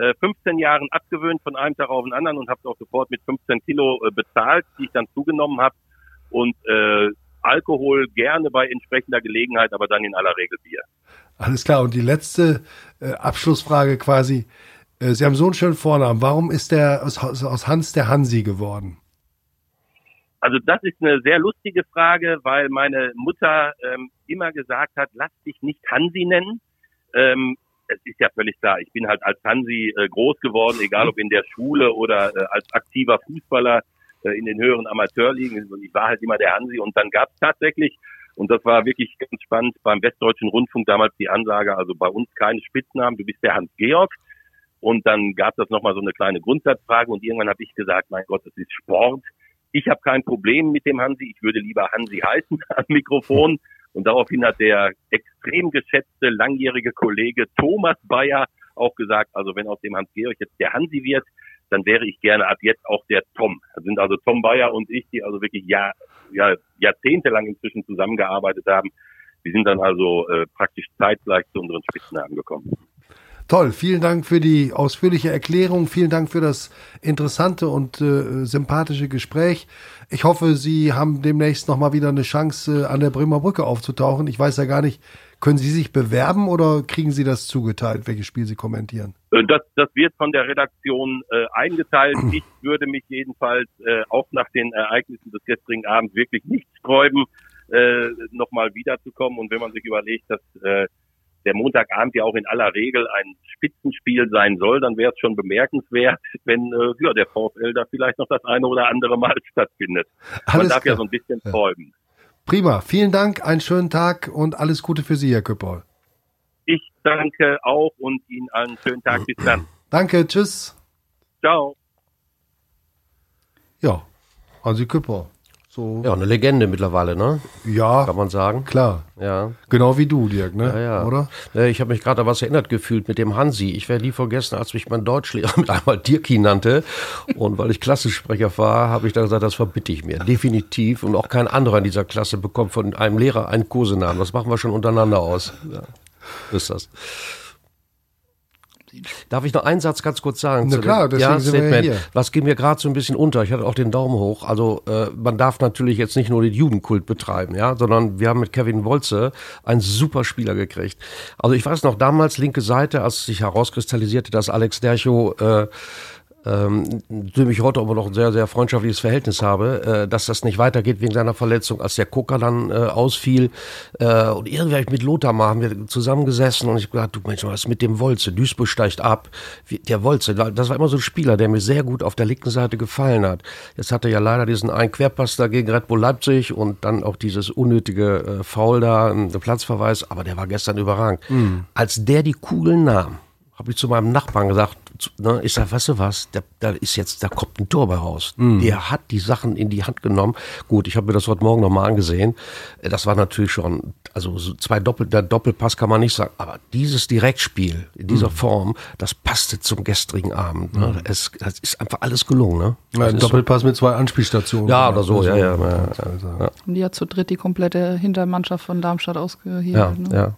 äh, 15 Jahren abgewöhnt von einem Tag auf den anderen und habe es auch sofort mit 15 Kilo äh, bezahlt, die ich dann zugenommen habe. Und äh, Alkohol gerne bei entsprechender Gelegenheit, aber dann in aller Regel Bier. Alles klar. Und die letzte äh, Abschlussfrage quasi. Äh, Sie haben so einen schönen Vornamen. Warum ist der aus, aus Hans der Hansi geworden? Also das ist eine sehr lustige Frage, weil meine Mutter ähm, immer gesagt hat, lass dich nicht Hansi nennen. Ähm, es ist ja völlig klar, ich bin halt als Hansi äh, groß geworden, egal ob in der Schule oder äh, als aktiver Fußballer äh, in den höheren Amateurligen. Und ich war halt immer der Hansi. Und dann gab es tatsächlich, und das war wirklich ganz spannend, beim Westdeutschen Rundfunk damals die Ansage, also bei uns keine Spitznamen, du bist der Hans-Georg. Und dann gab es nochmal so eine kleine Grundsatzfrage und irgendwann habe ich gesagt, mein Gott, das ist Sport. Ich habe kein Problem mit dem Hansi, ich würde lieber Hansi heißen am Mikrofon. Und daraufhin hat der extrem geschätzte langjährige Kollege Thomas Bayer auch gesagt, also wenn aus dem Hans-Georg jetzt der Hansi wird, dann wäre ich gerne ab jetzt auch der Tom. Das sind also Tom Bayer und ich, die also wirklich Jahr, ja, jahrzehntelang inzwischen zusammengearbeitet haben. Wir sind dann also äh, praktisch zeitgleich zu unseren Spitznamen gekommen. Toll, vielen Dank für die ausführliche Erklärung, vielen Dank für das interessante und äh, sympathische Gespräch. Ich hoffe, Sie haben demnächst nochmal wieder eine Chance, äh, an der Bremer Brücke aufzutauchen. Ich weiß ja gar nicht, können Sie sich bewerben oder kriegen Sie das zugeteilt, welches Spiel Sie kommentieren? Äh, das, das wird von der Redaktion äh, eingeteilt. Ich würde mich jedenfalls äh, auch nach den Ereignissen des gestrigen Abends wirklich nicht sträuben, äh, nochmal wiederzukommen. Und wenn man sich überlegt, dass äh, der Montagabend ja auch in aller Regel ein Spitzenspiel sein soll, dann wäre es schon bemerkenswert, wenn äh, ja, der VfL da vielleicht noch das eine oder andere Mal stattfindet. Man Alles darf klar. ja so ein bisschen träumen. Prima, vielen Dank, einen schönen Tag und alles Gute für Sie, Herr Küpperl. Ich danke auch und Ihnen einen schönen Tag. Bis dann. Danke, tschüss. Ciao. Ja, Hansi Küpper. So, Ja, eine Legende mittlerweile, ne? ja, Kann man sagen. klar. Ja. Genau wie du, Dirk, ne? Ja, ja. Oder? Ich habe mich gerade an was erinnert gefühlt mit dem Hansi. Ich werde nie vergessen, als mich mein Deutschlehrer mit einmal Dirki nannte. Und weil ich Klassensprecher war, habe ich dann gesagt, das verbitte ich mir. Definitiv. Und auch kein anderer in dieser Klasse bekommt von einem Lehrer einen Kosenamen. Das machen wir schon untereinander aus. Ja. Ist das. Darf ich noch einen Satz ganz kurz sagen? Na zu dem- klar, deswegen sind wir ja Statement. hier. Was geht mir gerade so ein bisschen unter? Ich hatte auch den Daumen hoch. Also äh, man darf natürlich jetzt nicht nur den Judenkult betreiben, ja, sondern wir haben mit Kevin Wolze einen super Spieler gekriegt. Also ich weiß noch damals linke Seite, als sich herauskristallisierte, dass Alex Dercho äh, ähm, zu dem ich heute aber noch ein sehr, sehr freundschaftliches Verhältnis habe, äh, dass das nicht weitergeht wegen seiner Verletzung, als der Koker dann äh, ausfiel. Äh, und ich mit Lothar mal haben wir zusammengesessen und ich hab gedacht, du Mensch, was ist mit dem Wolze? Duisburg steigt ab. Wie, der Wolze, das war immer so ein Spieler, der mir sehr gut auf der linken Seite gefallen hat. Jetzt hatte er ja leider diesen einen Querpass da gegen Red Bull Leipzig und dann auch dieses unnötige äh, Foul da, ein Platzverweis, aber der war gestern überragend. Als der die Kugeln nahm, habe ich zu meinem Nachbarn gesagt, ne, ich sag, weißt du was, da, da ist jetzt, da kommt ein Tor bei raus. Der hat die Sachen in die Hand genommen. Gut, ich habe mir das heute Morgen nochmal angesehen. Äh, Das war natürlich schon, also so zwei Doppel, der Doppelpass kann man nicht sagen, aber dieses Direktspiel in dieser Form, das passte zum gestrigen Abend. Ne? Es, das ist einfach alles gelungen. Ne? Ja, ein ist so- Doppelpass mit zwei Anspielstationen. Ja, oder so, ja, ja, ja, ja. Und die hat zu dritt die komplette Hintermannschaft von Darmstadt Ja, ausgehebelt. ne? ja.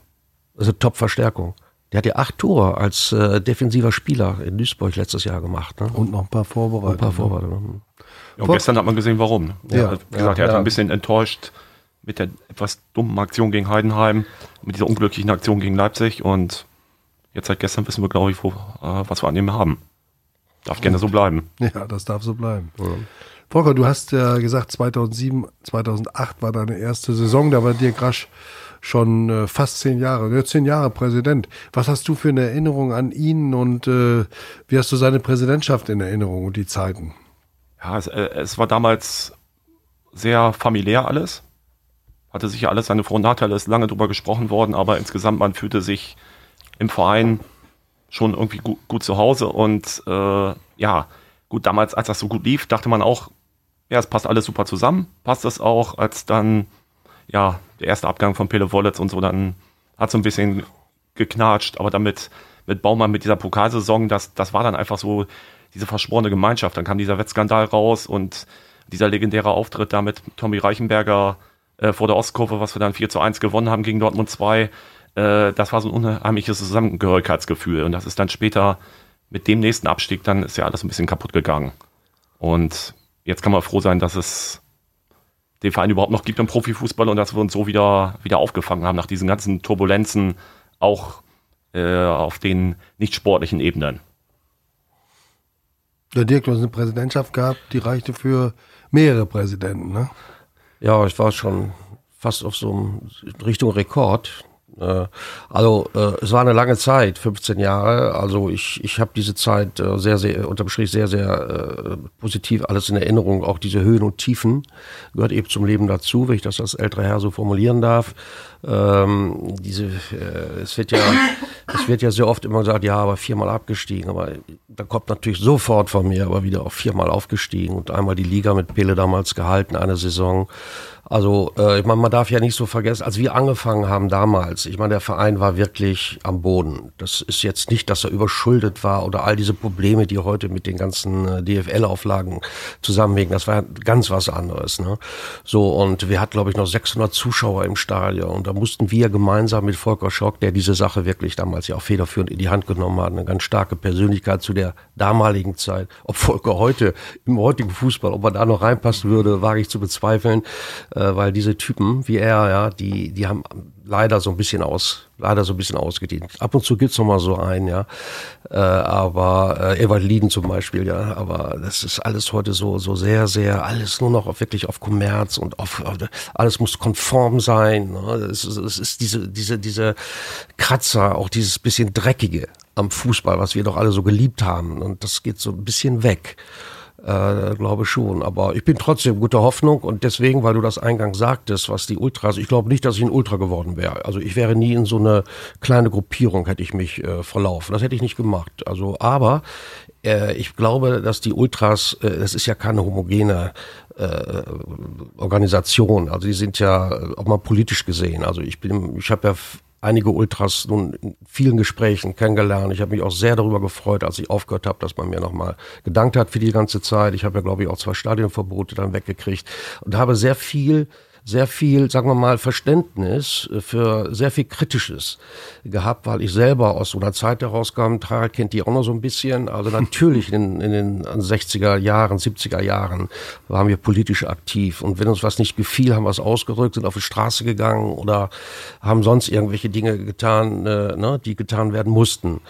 Also Top-Verstärkung. Der hat ja acht Tore als äh, defensiver Spieler in Duisburg letztes Jahr gemacht. Ne? Und noch ein paar Vorbereitungen. ein paar Vorbereitungen. Ja, und gestern hat man gesehen, warum. ne? Ja. Also, wie gesagt, er hat Ja. ein bisschen enttäuscht mit der etwas dummen Aktion gegen Heidenheim, mit dieser unglücklichen Aktion gegen Leipzig und jetzt seit gestern wissen wir, glaube ich, wo, äh, was wir an ihm haben. Darf gerne so bleiben. Ja, das darf so bleiben. Volker, du hast ja gesagt, 2007, 2008 war deine erste Saison, da war Dirk Rasch schon äh, fast zehn Jahre, ne, zehn Jahre Präsident. Was hast du für eine Erinnerung an ihn und äh, wie hast du seine Präsidentschaft in Erinnerung und die Zeiten? Ja, es, äh, es war damals sehr familiär alles. Hatte sicher alles seine Vor- und Nachteile, ist lange drüber gesprochen worden, aber insgesamt man fühlte sich im Verein schon irgendwie gut, gut zu Hause und äh, ja, gut, damals, als das so gut lief, dachte man auch, ja, es passt alles super zusammen. Passt das auch, als dann ja, der erste Abgang von Pele Wollitz und so, dann hat so ein bisschen geknatscht, aber damit mit Baumann mit dieser Pokalsaison, das, das war dann einfach so diese verschworene Gemeinschaft. Dann kam dieser Wettskandal raus und dieser legendäre Auftritt da mit Tommy Reichenberger äh, vor der Ostkurve, was wir dann 4 zu 1 gewonnen haben gegen Dortmund 2, äh, das war so ein unheimliches Zusammengehörigkeitsgefühl. Und das ist dann später mit dem nächsten Abstieg, dann ist ja alles ein bisschen kaputt gegangen. Und jetzt kann man froh sein, dass es den Verein überhaupt noch gibt im Profifußball und dass wir uns so wieder, wieder aufgefangen haben nach diesen ganzen Turbulenzen, auch äh, auf den nicht sportlichen Ebenen. Der Dirk, du hast eine Präsidentschaft gehabt, die reichte für mehrere Präsidenten, ne? Ja, ich war schon fast auf so einem Richtung Rekord. Äh, also äh, es war eine lange Zeit, 15 Jahre. Also ich, ich habe diese Zeit äh, sehr, sehr, unterm Strich sehr, sehr positiv alles in Erinnerung. Auch diese Höhen und Tiefen gehört eben zum Leben dazu, wenn ich das als älterer Herr so formulieren darf. Ähm, diese, es wird ja, es wird ja sehr oft immer gesagt, ja, aber viermal abgestiegen. Aber da kommt natürlich sofort von mir, aber wieder auch viermal aufgestiegen und einmal die Liga mit Pele damals gehalten, eine Saison. Also äh, ich meine, man darf ja nicht so vergessen, als wir angefangen haben damals, ich meine, der Verein war wirklich am Boden. Das ist jetzt nicht, dass er überschuldet war oder all diese Probleme, die heute mit den ganzen äh, DFL-Auflagen zusammenhängen. Das war ganz was anderes. Ne? So und wir hatten, glaube ich, noch 600 Zuschauer im Stadion und mussten wir gemeinsam mit Volker Schock, der diese Sache wirklich damals ja auch federführend in die Hand genommen hat, eine ganz starke Persönlichkeit zu der damaligen Zeit. Ob Volker heute im heutigen Fußball, ob er da noch reinpassen würde, wage ich zu bezweifeln. Äh, weil diese Typen wie er, ja, die, die haben leider so ein bisschen aus, leider so ein bisschen ausgedient. Ab und zu gibt's noch mal so einen, ja, äh, aber äh, Ewald Lieden zum Beispiel, ja, aber das ist alles heute so, so sehr, sehr, alles nur noch auf, wirklich auf Kommerz und auf, auf alles muss konform sein. Ne? Es, ist, es ist diese, diese, diese Kratzer, auch dieses bisschen dreckige am Fußball, was wir doch alle so geliebt haben und das geht so ein bisschen weg. Äh, glaube schon. Aber ich bin trotzdem guter Hoffnung und deswegen, weil du das eingangs sagtest, was die Ultras, ich glaube nicht, dass ich ein Ultra geworden wäre. Also ich wäre nie in so eine kleine Gruppierung, hätte ich mich äh, verlaufen. Das hätte ich nicht gemacht. Also, aber äh, ich glaube, dass die Ultras, äh, das ist ja keine homogene äh, Organisation. Also die sind ja äh, auch mal politisch gesehen. Also ich bin, ich habe ja einige Ultras nun in vielen Gesprächen kennengelernt. Ich habe mich auch sehr darüber gefreut, als ich aufgehört habe, dass man mir nochmal gedankt hat für die ganze Zeit. Ich habe ja, glaube ich, auch zwei Stadionverbote dann weggekriegt und habe sehr viel sehr viel, sagen wir mal, Verständnis für sehr viel Kritisches gehabt, weil ich selber aus so einer Zeit herauskam. Harald kennt die auch noch so ein bisschen. Also natürlich in, in den 60er Jahren, 70er Jahren waren wir politisch aktiv. Und wenn uns was nicht gefiel, haben wir es ausgerückt, sind auf die Straße gegangen oder haben sonst irgendwelche Dinge getan, äh, ne, die getan werden mussten.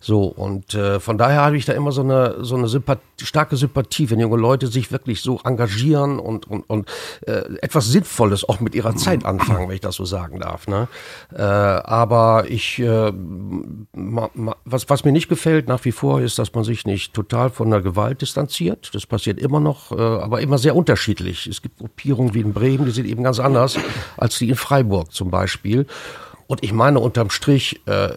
So, und äh, von daher habe ich da immer so eine, so eine Sympathie, starke Sympathie, wenn junge Leute sich wirklich so engagieren und, und, und äh, etwas sinnvoll Sinnvolles auch mit ihrer Zeit anfangen, wenn ich das so sagen darf. Ne? Äh, aber ich, äh, ma, ma, was, was mir nicht gefällt nach wie vor ist, dass man sich nicht total von der Gewalt distanziert. Das passiert immer noch, äh, aber immer sehr unterschiedlich. Es gibt Gruppierungen wie in Bremen, die sind eben ganz anders als die in Freiburg zum Beispiel. Und ich meine unterm Strich, äh,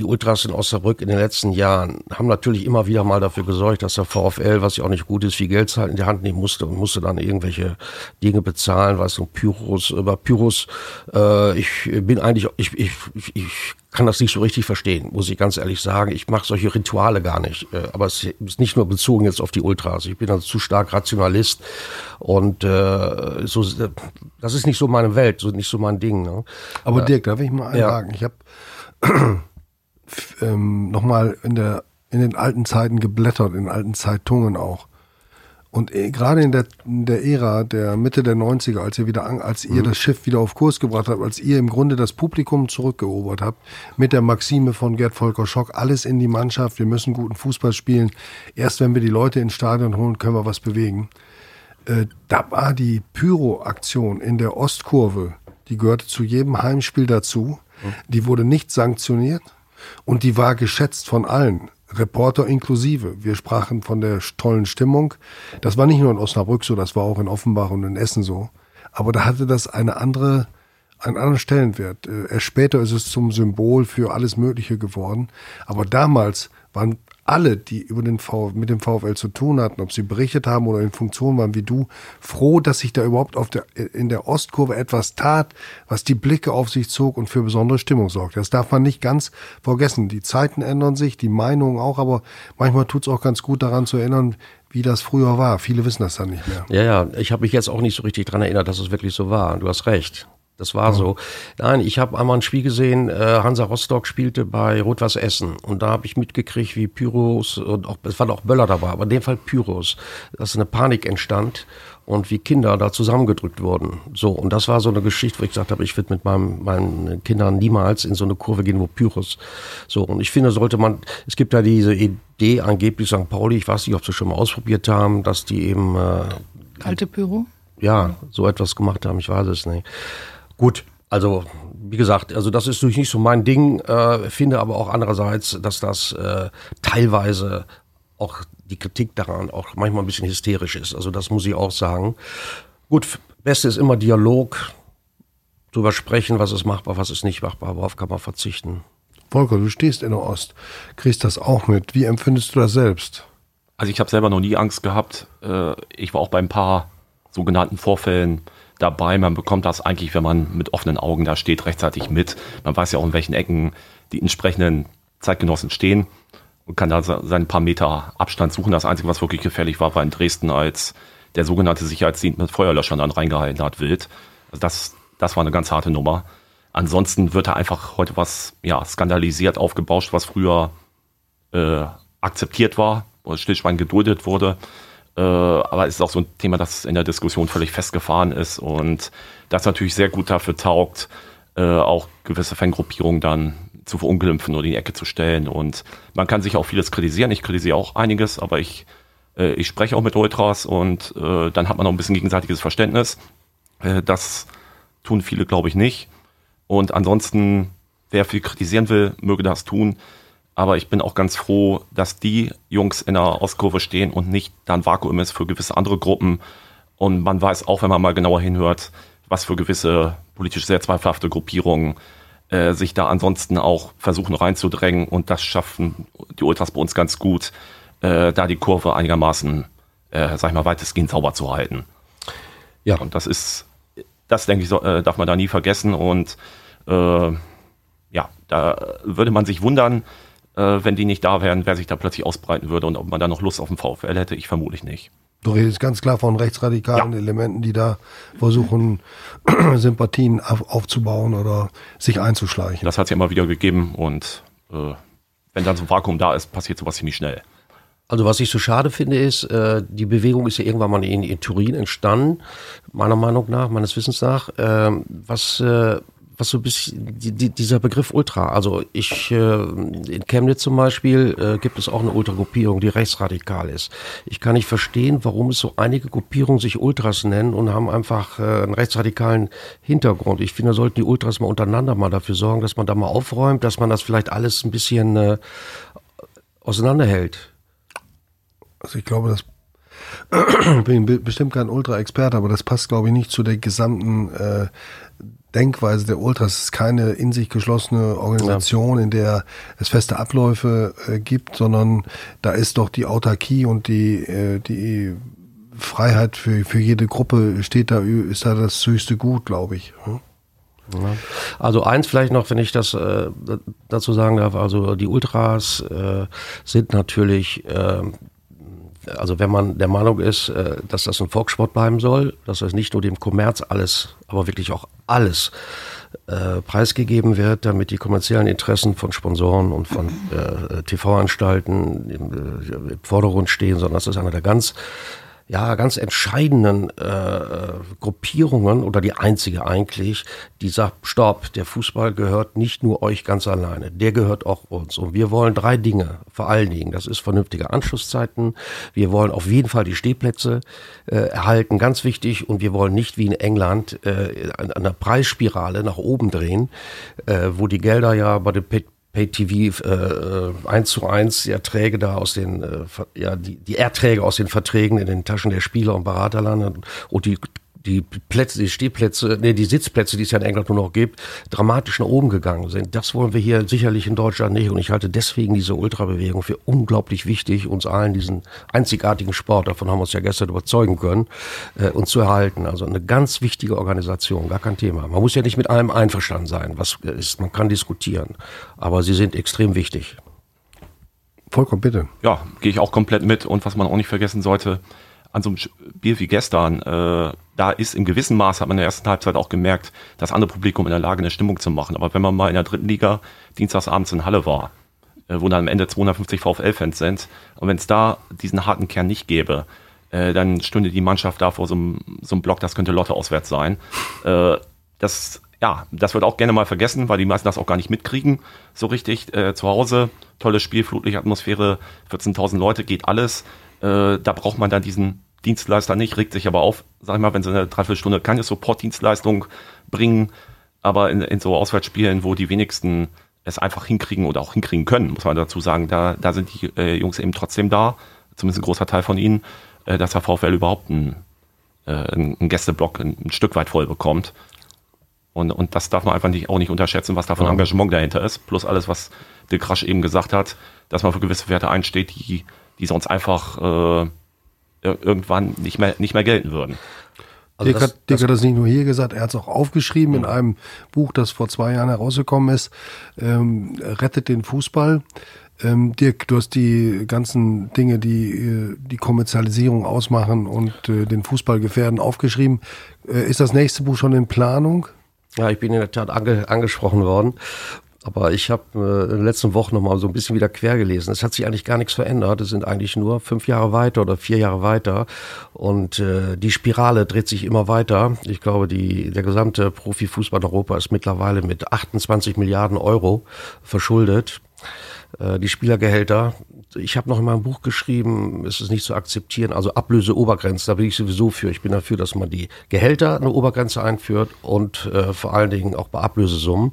die Ultras in Osnabrück in den letzten Jahren haben natürlich immer wieder mal dafür gesorgt, dass der VfL, was ja auch nicht gut ist, viel Geld in die Hand nehmen musste und musste dann irgendwelche Dinge bezahlen, was so Pyros, über Pyros, äh, ich bin eigentlich, ich, ich, ich kann das nicht so richtig verstehen, muss ich ganz ehrlich sagen. Ich mache solche Rituale gar nicht. Äh, aber es ist nicht nur bezogen jetzt auf die Ultras. Ich bin dann zu stark Rationalist und äh, so, das ist nicht so meine Welt, so nicht so mein Ding. Ne? Aber Dirk, darf ich mal einhaken? Ja. Ich habe ähm, nochmal in der in den alten Zeiten geblättert, in alten Zeitungen auch. Und äh, gerade in der, in der Ära der Mitte der 90er, als ihr wieder als ihr mhm. das Schiff wieder auf Kurs gebracht habt, als ihr im Grunde das Publikum zurückgeobert habt, mit der Maxime von Gerd Volker Schock, alles in die Mannschaft, wir müssen guten Fußball spielen. Erst wenn wir die Leute ins Stadion holen, können wir was bewegen. Äh, da war die Pyro-Aktion in der Ostkurve, die gehörte zu jedem Heimspiel dazu. Mhm. Die wurde nicht sanktioniert und die war geschätzt von allen. Reporter inklusive. Wir sprachen von der tollen Stimmung. Das war nicht nur in Osnabrück so, das war auch in Offenbach und in Essen so. Aber da hatte das eine andere, einen anderen Stellenwert. Äh, erst später ist es zum Symbol für alles Mögliche geworden. Aber damals waren alle, die über den v mit dem VfL zu tun hatten, ob sie berichtet haben oder in Funktion waren wie du, froh, dass sich da überhaupt auf der, in der Ostkurve etwas tat, was die Blicke auf sich zog und für besondere Stimmung sorgt. Das darf man nicht ganz vergessen. Die Zeiten ändern sich, die Meinungen auch, aber manchmal tut es auch ganz gut daran zu erinnern, wie das früher war. Viele wissen das dann nicht mehr. Ja, ja, ich habe mich jetzt auch nicht so richtig dran erinnert, dass es wirklich so war. Du hast recht. Das war so. Nein, ich habe einmal ein Spiel gesehen, äh, Hansa Rostock spielte bei Rot-Weiß Essen und da habe ich mitgekriegt, wie Pyros und auch, es waren auch Böller dabei, aber in dem Fall Pyros, dass eine Panik entstand und wie Kinder da zusammengedrückt wurden. So, und das war so eine Geschichte, wo ich gesagt habe, ich würde mit meinem, meinen Kindern niemals in so eine Kurve gehen, wo Pyros. So, und ich finde, sollte man, es gibt ja diese Idee, angeblich St. Pauli, ich weiß nicht, ob sie schon mal ausprobiert haben, dass die eben äh, Kalte Pyro? ja, so etwas gemacht haben, ich weiß es nicht. Gut, also wie gesagt, also das ist natürlich nicht so mein Ding, äh, finde aber auch andererseits, dass das äh, teilweise auch die Kritik daran auch manchmal ein bisschen hysterisch ist. Also das muss ich auch sagen. Gut, Beste ist immer Dialog, drüber sprechen, was ist machbar, was ist nicht machbar, worauf kann man verzichten. Volker, du stehst in der Ost, kriegst das auch mit. Wie empfindest du das selbst? Also ich habe selber noch nie Angst gehabt. Äh, Ich war auch bei ein paar sogenannten Vorfällen dabei. Man bekommt das eigentlich, wenn man mit offenen Augen da steht, rechtzeitig mit. Man weiß ja auch, in welchen Ecken die entsprechenden Zeitgenossen stehen und kann da se- seine paar Meter Abstand suchen. Das Einzige, was wirklich gefährlich war, war in Dresden, als der sogenannte Sicherheitsdienst mit Feuerlöschern dann reingehalten hat, wild. Also das, das war eine ganz harte Nummer. Ansonsten wird da einfach heute was ja, skandalisiert, aufgebauscht, was früher äh, akzeptiert war oder stillschweigend geduldet wurde. Äh, aber es ist auch so ein Thema, das in der Diskussion völlig festgefahren ist und das natürlich sehr gut dafür taugt, äh, auch gewisse Fangruppierungen dann zu verunglimpfen oder in die Ecke zu stellen. Und man kann sich auch vieles kritisieren. Ich kritisiere auch einiges, aber ich, äh, ich spreche auch mit Ultras und dann hat man auch ein bisschen gegenseitiges Verständnis. Das tun viele, glaube ich, nicht. Und ansonsten, wer viel kritisieren will, möge das tun. Aber ich bin auch ganz froh, dass die Jungs in der Ostkurve stehen und nicht dann Vakuum ist für gewisse andere Gruppen. Und man weiß auch, wenn man mal genauer hinhört, was für gewisse politisch sehr zweifelhafte Gruppierungen äh, sich da ansonsten auch versuchen reinzudrängen. Und das schaffen die Ultras bei uns ganz gut, äh, da die Kurve einigermaßen, äh, sag ich mal, weitestgehend sauber zu halten. Ja. Und das ist, das denke ich, so, äh, darf man da nie vergessen. Und äh, ja, da würde man sich wundern, wenn die nicht da wären, wer sich da plötzlich ausbreiten würde und ob man da noch Lust auf den VfL hätte, ich vermutlich nicht. Du redest ganz klar von rechtsradikalen Elementen, die da versuchen, Sympathien auf, aufzubauen oder sich einzuschleichen. Das hat es ja immer wieder gegeben und äh, wenn dann so ein Vakuum da ist, passiert sowas ziemlich schnell. Also was ich so schade finde, ist, äh, die Bewegung ist ja irgendwann mal in, in Turin entstanden, meiner Meinung nach, meines Wissens nach, ähm, was, äh, was so ein bisschen, die, die, dieser Begriff Ultra, also ich, äh, in Chemnitz zum Beispiel äh, gibt es auch eine Ultragruppierung, die rechtsradikal ist. Ich kann nicht verstehen, warum es so einige Gruppierungen sich Ultras nennen und haben einfach äh, einen rechtsradikalen Hintergrund. Ich finde, da sollten die Ultras mal untereinander mal dafür sorgen, dass man da mal aufräumt, dass man das vielleicht alles ein bisschen äh, auseinanderhält. Also ich glaube, das ich bin be- bestimmt kein Ultra-Experte, aber das passt, glaube ich, nicht zu der gesamten äh, Denkweise der Ultras. Es ist keine in sich geschlossene Organisation, in der es feste Abläufe äh, gibt, sondern da ist doch die Autarkie und die, äh, die Freiheit für, für jede Gruppe steht da, ist da das höchste Gut, glaube ich. hm? Ja. Also eins vielleicht noch, wenn ich das äh, dazu sagen darf, also die Ultras äh, sind natürlich, äh, also wenn man der Meinung ist, äh, dass das ein Volkssport bleiben soll, dass das nicht nur dem Kommerz alles, aber wirklich auch alles äh, preisgegeben wird, damit die kommerziellen Interessen von Sponsoren und von äh, TV-Anstalten im, äh, im Vordergrund stehen, sondern das ist einer der ganz ja, ganz entscheidenden äh, Gruppierungen oder die einzige eigentlich, die sagt, stopp, der Fußball gehört nicht nur euch ganz alleine, der gehört auch uns. Und wir wollen drei Dinge, vor allen Dingen, das ist vernünftige Anschlusszeiten, wir wollen auf jeden Fall die Stehplätze äh, erhalten, ganz wichtig, und wir wollen nicht wie in England äh, an, an der Preisspirale nach oben drehen, äh, wo die Gelder ja bei den Pay-TV äh, eins zu eins die Erträge da aus den, äh, ja, die, die Erträge aus den Verträgen in den Taschen der Spieler und Berater landen und die die Plätze, die Stehplätze, nee, die Sitzplätze, die es ja in England nur noch gibt, dramatisch nach oben gegangen sind. Das wollen wir hier sicherlich in Deutschland nicht. Und ich halte deswegen diese Ultrabewegung für unglaublich wichtig, uns allen diesen einzigartigen Sport, davon haben wir uns ja gestern überzeugen können, äh, uns zu erhalten. Also eine ganz wichtige Organisation, gar kein Thema. Man muss ja nicht mit allem einverstanden sein, was ist. Man kann diskutieren. Aber sie sind extrem wichtig. Vollkommen bitte. Ja, gehe ich auch komplett mit. Und was man auch nicht vergessen sollte, an so einem Spiel wie gestern, äh, da ist im gewissen Maß, hat man in der ersten Halbzeit auch gemerkt, das andere Publikum in der Lage, eine Stimmung zu machen. Aber wenn man mal in der dritten Liga dienstagsabends in Halle war, äh, wo dann am Ende 250 VfL-Fans sind, und wenn es da diesen harten Kern nicht gäbe, äh, dann stünde die Mannschaft da vor so einem, Block, das könnte Lotte auswärts sein. Äh, das, ja, das wird auch gerne mal vergessen, weil die meisten das auch gar nicht mitkriegen, so richtig. Äh, zu Hause, tolles Spiel, flutliche Atmosphäre, 14.000 Leute, geht alles. Äh, da braucht man dann diesen Dienstleister nicht, regt sich aber auf, sag ich mal, wenn sie eine Dreiviertelstunde keine Support-Dienstleistung bringen, aber in, in so Auswärtsspielen, wo die wenigsten es einfach hinkriegen oder auch hinkriegen können, muss man dazu sagen, da, da sind die äh, Jungs eben trotzdem da, zumindest ein großer Teil von ihnen, äh, dass der VfL überhaupt einen, äh, einen Gästeblock ein, ein Stück weit voll bekommt. Und, und das darf man einfach nicht, auch nicht unterschätzen, was da von Engagement dahinter ist. Plus alles, was Dirk Rasch eben gesagt hat, dass man für gewisse Werte einsteht, die, die sonst einfach äh, ir- irgendwann nicht mehr, nicht mehr gelten würden. Also Dirk, das- hat, Dirk hat das nicht nur hier gesagt, er hat es auch aufgeschrieben in einem Buch, das vor zwei Jahren herausgekommen ist, ähm, Rettet den Fußball. Ähm, Dirk, du hast die ganzen Dinge, die äh, die Kommerzialisierung ausmachen und äh, den Fußball gefährden, aufgeschrieben. Äh, ist das nächste Buch schon in Planung? Ja, ich bin in der Tat ange angesprochen worden. Aber ich habe äh, in den letzten Wochen noch mal so ein bisschen wieder quer gelesen. Es hat sich eigentlich gar nichts verändert. Es sind eigentlich nur fünf Jahre weiter oder vier Jahre weiter. Und äh, die Spirale dreht sich immer weiter. Ich glaube, die, der gesamte Profifußball in Europa ist mittlerweile mit 28 Milliarden Euro verschuldet. Äh, die Spielergehälter. Ich habe noch in meinem Buch geschrieben, es ist nicht zu akzeptieren, also Ablöseobergrenze, da bin ich sowieso für. Ich bin dafür, dass man die Gehälter eine Obergrenze einführt und äh, vor allen Dingen auch bei Ablösesummen.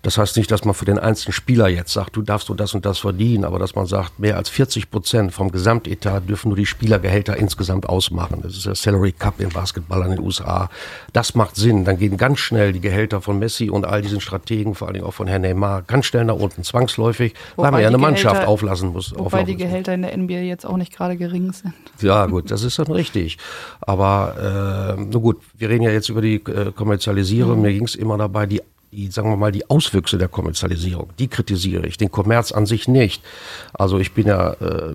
Das heißt nicht, dass man für den einzelnen Spieler jetzt sagt, du darfst nur das und das verdienen, aber dass man sagt, mehr als 40 Prozent vom Gesamtetat dürfen nur die Spielergehälter insgesamt ausmachen. Das ist der Salary Cup im Basketball an den USA. Das macht Sinn. Dann gehen ganz schnell die Gehälter von Messi und all diesen Strategen, vor allen Dingen auch von Herrn Neymar, ganz schnell nach unten, zwangsläufig, weil man ja eine Mannschaft Gehälter- auflassen muss. Wobei die muss. Gehälter in der NBA jetzt auch nicht gerade gering sind. Ja, gut, das ist dann richtig. Aber äh, nun gut, wir reden ja jetzt über die äh, Kommerzialisierung. Mir ging es immer dabei, die, die, sagen wir mal, die Auswüchse der Kommerzialisierung, die kritisiere ich, den Kommerz an sich nicht. Also ich bin ja, äh,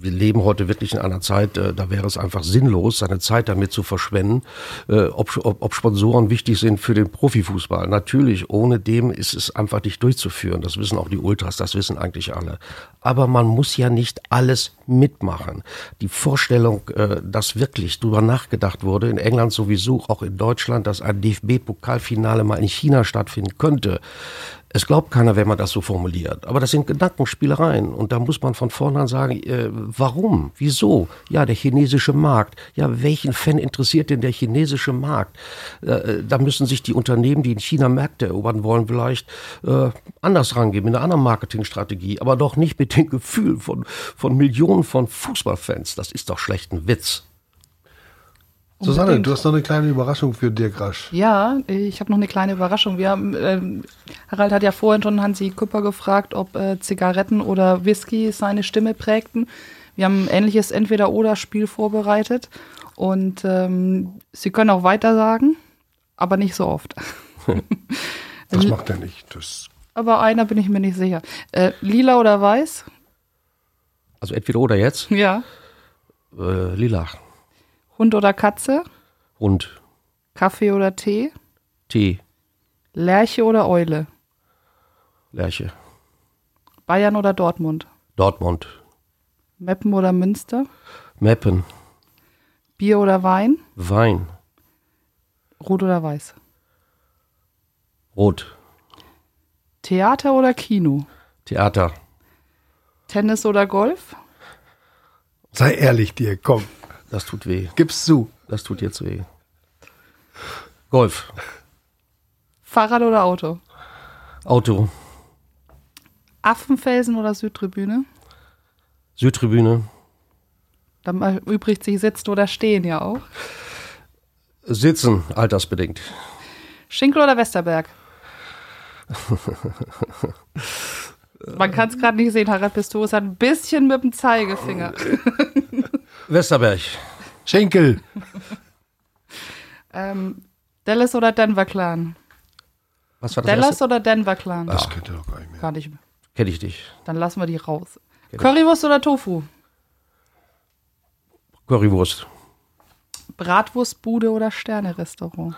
wir leben heute wirklich in einer Zeit, äh, da wäre es einfach sinnlos, seine Zeit damit zu verschwenden, äh, ob, ob, ob Sponsoren wichtig sind für den Profifußball. Natürlich, ohne dem ist es einfach nicht durchzuführen. Das wissen auch die Ultras, das wissen eigentlich alle. Aber man muss ja nicht alles mitmachen. Die Vorstellung, äh, dass wirklich drüber nachgedacht wurde, in England sowieso, auch in Deutschland, dass ein DFB-Pokalfinale mal in China stattfinden könnte, es glaubt keiner, wenn man das so formuliert. Aber das sind Gedankenspielereien. Und da muss man von vornherein sagen, äh, warum? Wieso? Ja, der chinesische Markt. Ja, welchen Fan interessiert denn der chinesische Markt? Äh, da müssen sich die Unternehmen, die in China Märkte erobern wollen, vielleicht äh, anders rangehen, mit einer anderen Marketingstrategie. Aber doch nicht mit dem Gefühl von, von Millionen von Fußballfans. Das ist doch schlecht ein Witz. Susanne, Unbedingt. du hast noch eine kleine Überraschung für Dirk Rasch. Ja, ich habe noch eine kleine Überraschung. Wir haben, ähm, Harald hat ja vorhin schon Hansi Küpper gefragt, ob äh, Zigaretten oder Whisky seine Stimme prägten. Wir haben ein ähnliches Entweder-Oder-Spiel vorbereitet und ähm, Sie können auch weiter sagen, aber nicht so oft. Das macht er nicht. Das aber einer bin ich mir nicht sicher. Äh, lila oder weiß? Also entweder oder jetzt. Ja. Äh, lila. Hund oder Katze? Und Kaffee oder Tee? Tee. Lerche oder Eule? Lerche. Bayern oder Dortmund? Dortmund. Meppen oder Münster? Meppen. Bier oder Wein? Wein. Rot oder weiß? Rot. Theater oder Kino? Theater. Tennis oder Golf? sei ehrlich, Dirk, komm, Das tut weh. gib's zu. Das tut jetzt weh. Golf. Fahrrad oder Auto? Auto. Affenfelsen oder Südtribüne? Südtribüne. Dann erübrigt sich sitzen oder stehen ja auch. Sitzen, altersbedingt. Schinkel oder Westerberg? Man kann es gerade nicht sehen, Harald Pistorius hat ein bisschen mit dem Zeigefinger. Westerberg. Schenkel. ähm, Dallas oder Denver Clan? Was war das Dallas erste? oder Denver Clan? Das kennt ihr doch gar nicht mehr. Gar nicht mehr. Kenn ich nicht. Dann lassen wir die raus. Currywurst oder Tofu? Currywurst. Bratwurstbude oder Sterne-Restaurant?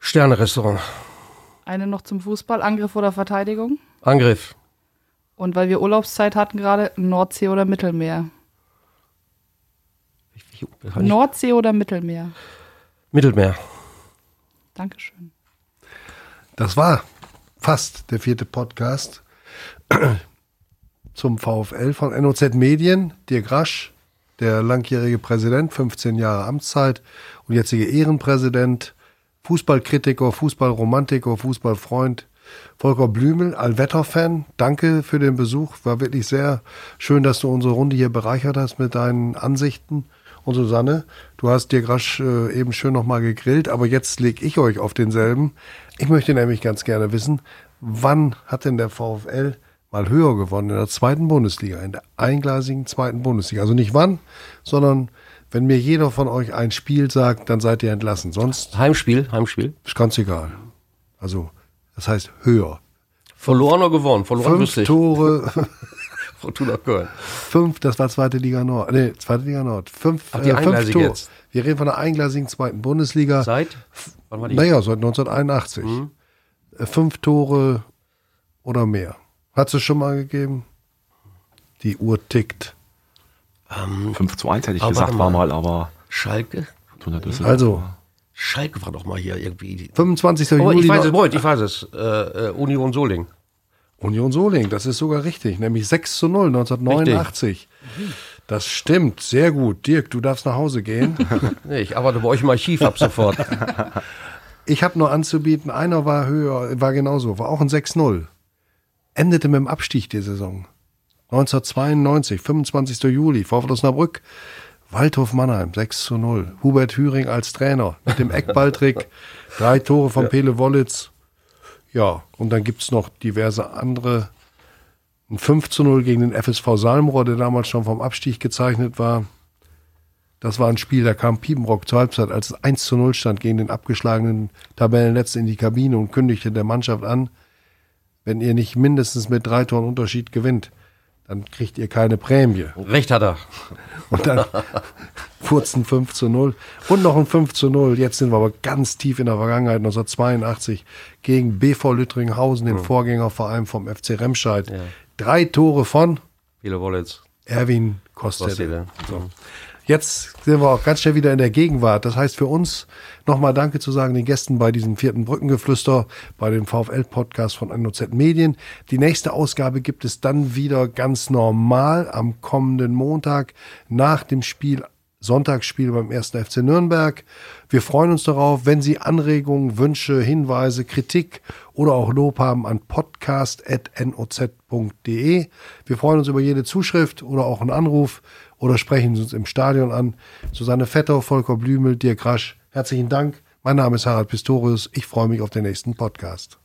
Sterne-Restaurant. Eine noch zum Fußball, Angriff oder Verteidigung? Angriff. Und weil wir Urlaubszeit hatten gerade, Nordsee oder Mittelmeer? Nordsee oder Mittelmeer? Mittelmeer. Dankeschön. Das war fast der vierte Podcast zum VfL von NOZ Medien. Dirk Rasch, der langjährige Präsident, 15 Jahre Amtszeit und jetzige Ehrenpräsident, Fußballkritiker, Fußballromantiker, Fußballfreund, Volker Blümel, Allwetter-Fan. Danke für den Besuch. War wirklich sehr schön, dass du unsere Runde hier bereichert hast mit deinen Ansichten. Und Susanne, du hast dir rasch äh, eben schön nochmal gegrillt, aber jetzt leg ich euch auf denselben. Ich möchte nämlich ganz gerne wissen, wann hat denn der VfL mal höher gewonnen in der zweiten Bundesliga, in der eingleisigen zweiten Bundesliga? Also nicht wann, sondern wenn mir jeder von euch ein Spiel sagt, dann seid ihr entlassen. Sonst Heimspiel, Heimspiel. ist ganz egal. Also, das heißt höher. Verloren oder gewonnen? Verloren Fünf. Tore, Fortuna Köln. fünf, das war zweite Liga Nord. Nee, zweite Liga Nord. Fünf, Ach, die äh, fünf Tore. jetzt. Wir reden von der eingleisigen zweiten Bundesliga. Seit? Wann war die? Naja, seit 1981. Mhm. Äh, Fünf Tore oder mehr. Hat es schon mal gegeben? Die Uhr tickt. 5 zu 1 hätte ich gesagt, war mal. aber Schalke? Also, Schalke war doch mal hier irgendwie. 25. Oh, Juli. ich weiß es, Moment, ich weiß es. Äh, äh, Union Soling. Union Soling, das ist sogar richtig. Nämlich 6 zu 0, 1989. Das stimmt, sehr gut. Dirk, du darfst nach Hause gehen. Ich arbeite bei euch im Archiv ab sofort. Ich habe nur anzubieten, einer war höher, war genauso, war auch ein 6-0. Endete mit dem Abstieg die Saison. 1992, 25. Juli, VfL Osnabrück, Waldhof Mannheim, 6 zu 0. Hubert Hüring als Trainer mit dem Eckballtrick, drei Tore von Pele Wollitz. Ja, und dann gibt's noch diverse andere. Ein 5 zu 0 gegen den FSV Salmrohr, der damals schon vom Abstieg gezeichnet war. Das war ein Spiel, da kam Piepenbrock zur Halbzeit, als es 1 zu 0 stand gegen den abgeschlagenen Tabellenletzten in die Kabine und kündigte der Mannschaft an, wenn ihr nicht mindestens mit drei Toren Unterschied gewinnt, dann kriegt ihr keine Prämie. Recht hat er. Und dann fuhrzen 5 zu 0 und noch ein 5 zu 0. Jetzt sind wir aber ganz tief in der Vergangenheit, 1982 gegen BV Lüttringhausen, den Vorgängerverein vom FC Remscheid. Drei Tore von Viele Wollitz. Erwin Kostede. Kostede. So. Jetzt sind wir auch ganz schnell wieder in der Gegenwart. Das heißt für uns nochmal Danke zu sagen den Gästen bei diesem vierten Brückengeflüster, bei dem VfL-Podcast von NOZ Medien. Die nächste Ausgabe gibt es dann wieder ganz normal am kommenden Montag nach dem Spiel Sonntagsspiel beim 1. FC Nürnberg. Wir freuen uns darauf, wenn Sie Anregungen, Wünsche, Hinweise, Kritik oder auch Lob haben an podcast.noz.de. Wir freuen uns über jede Zuschrift oder auch einen Anruf oder sprechen Sie uns im Stadion an. Susanne Vetter, Volker Blümel, Dirk Rasch, herzlichen Dank. Mein Name ist Harald Pistorius. Ich freue mich auf den nächsten Podcast.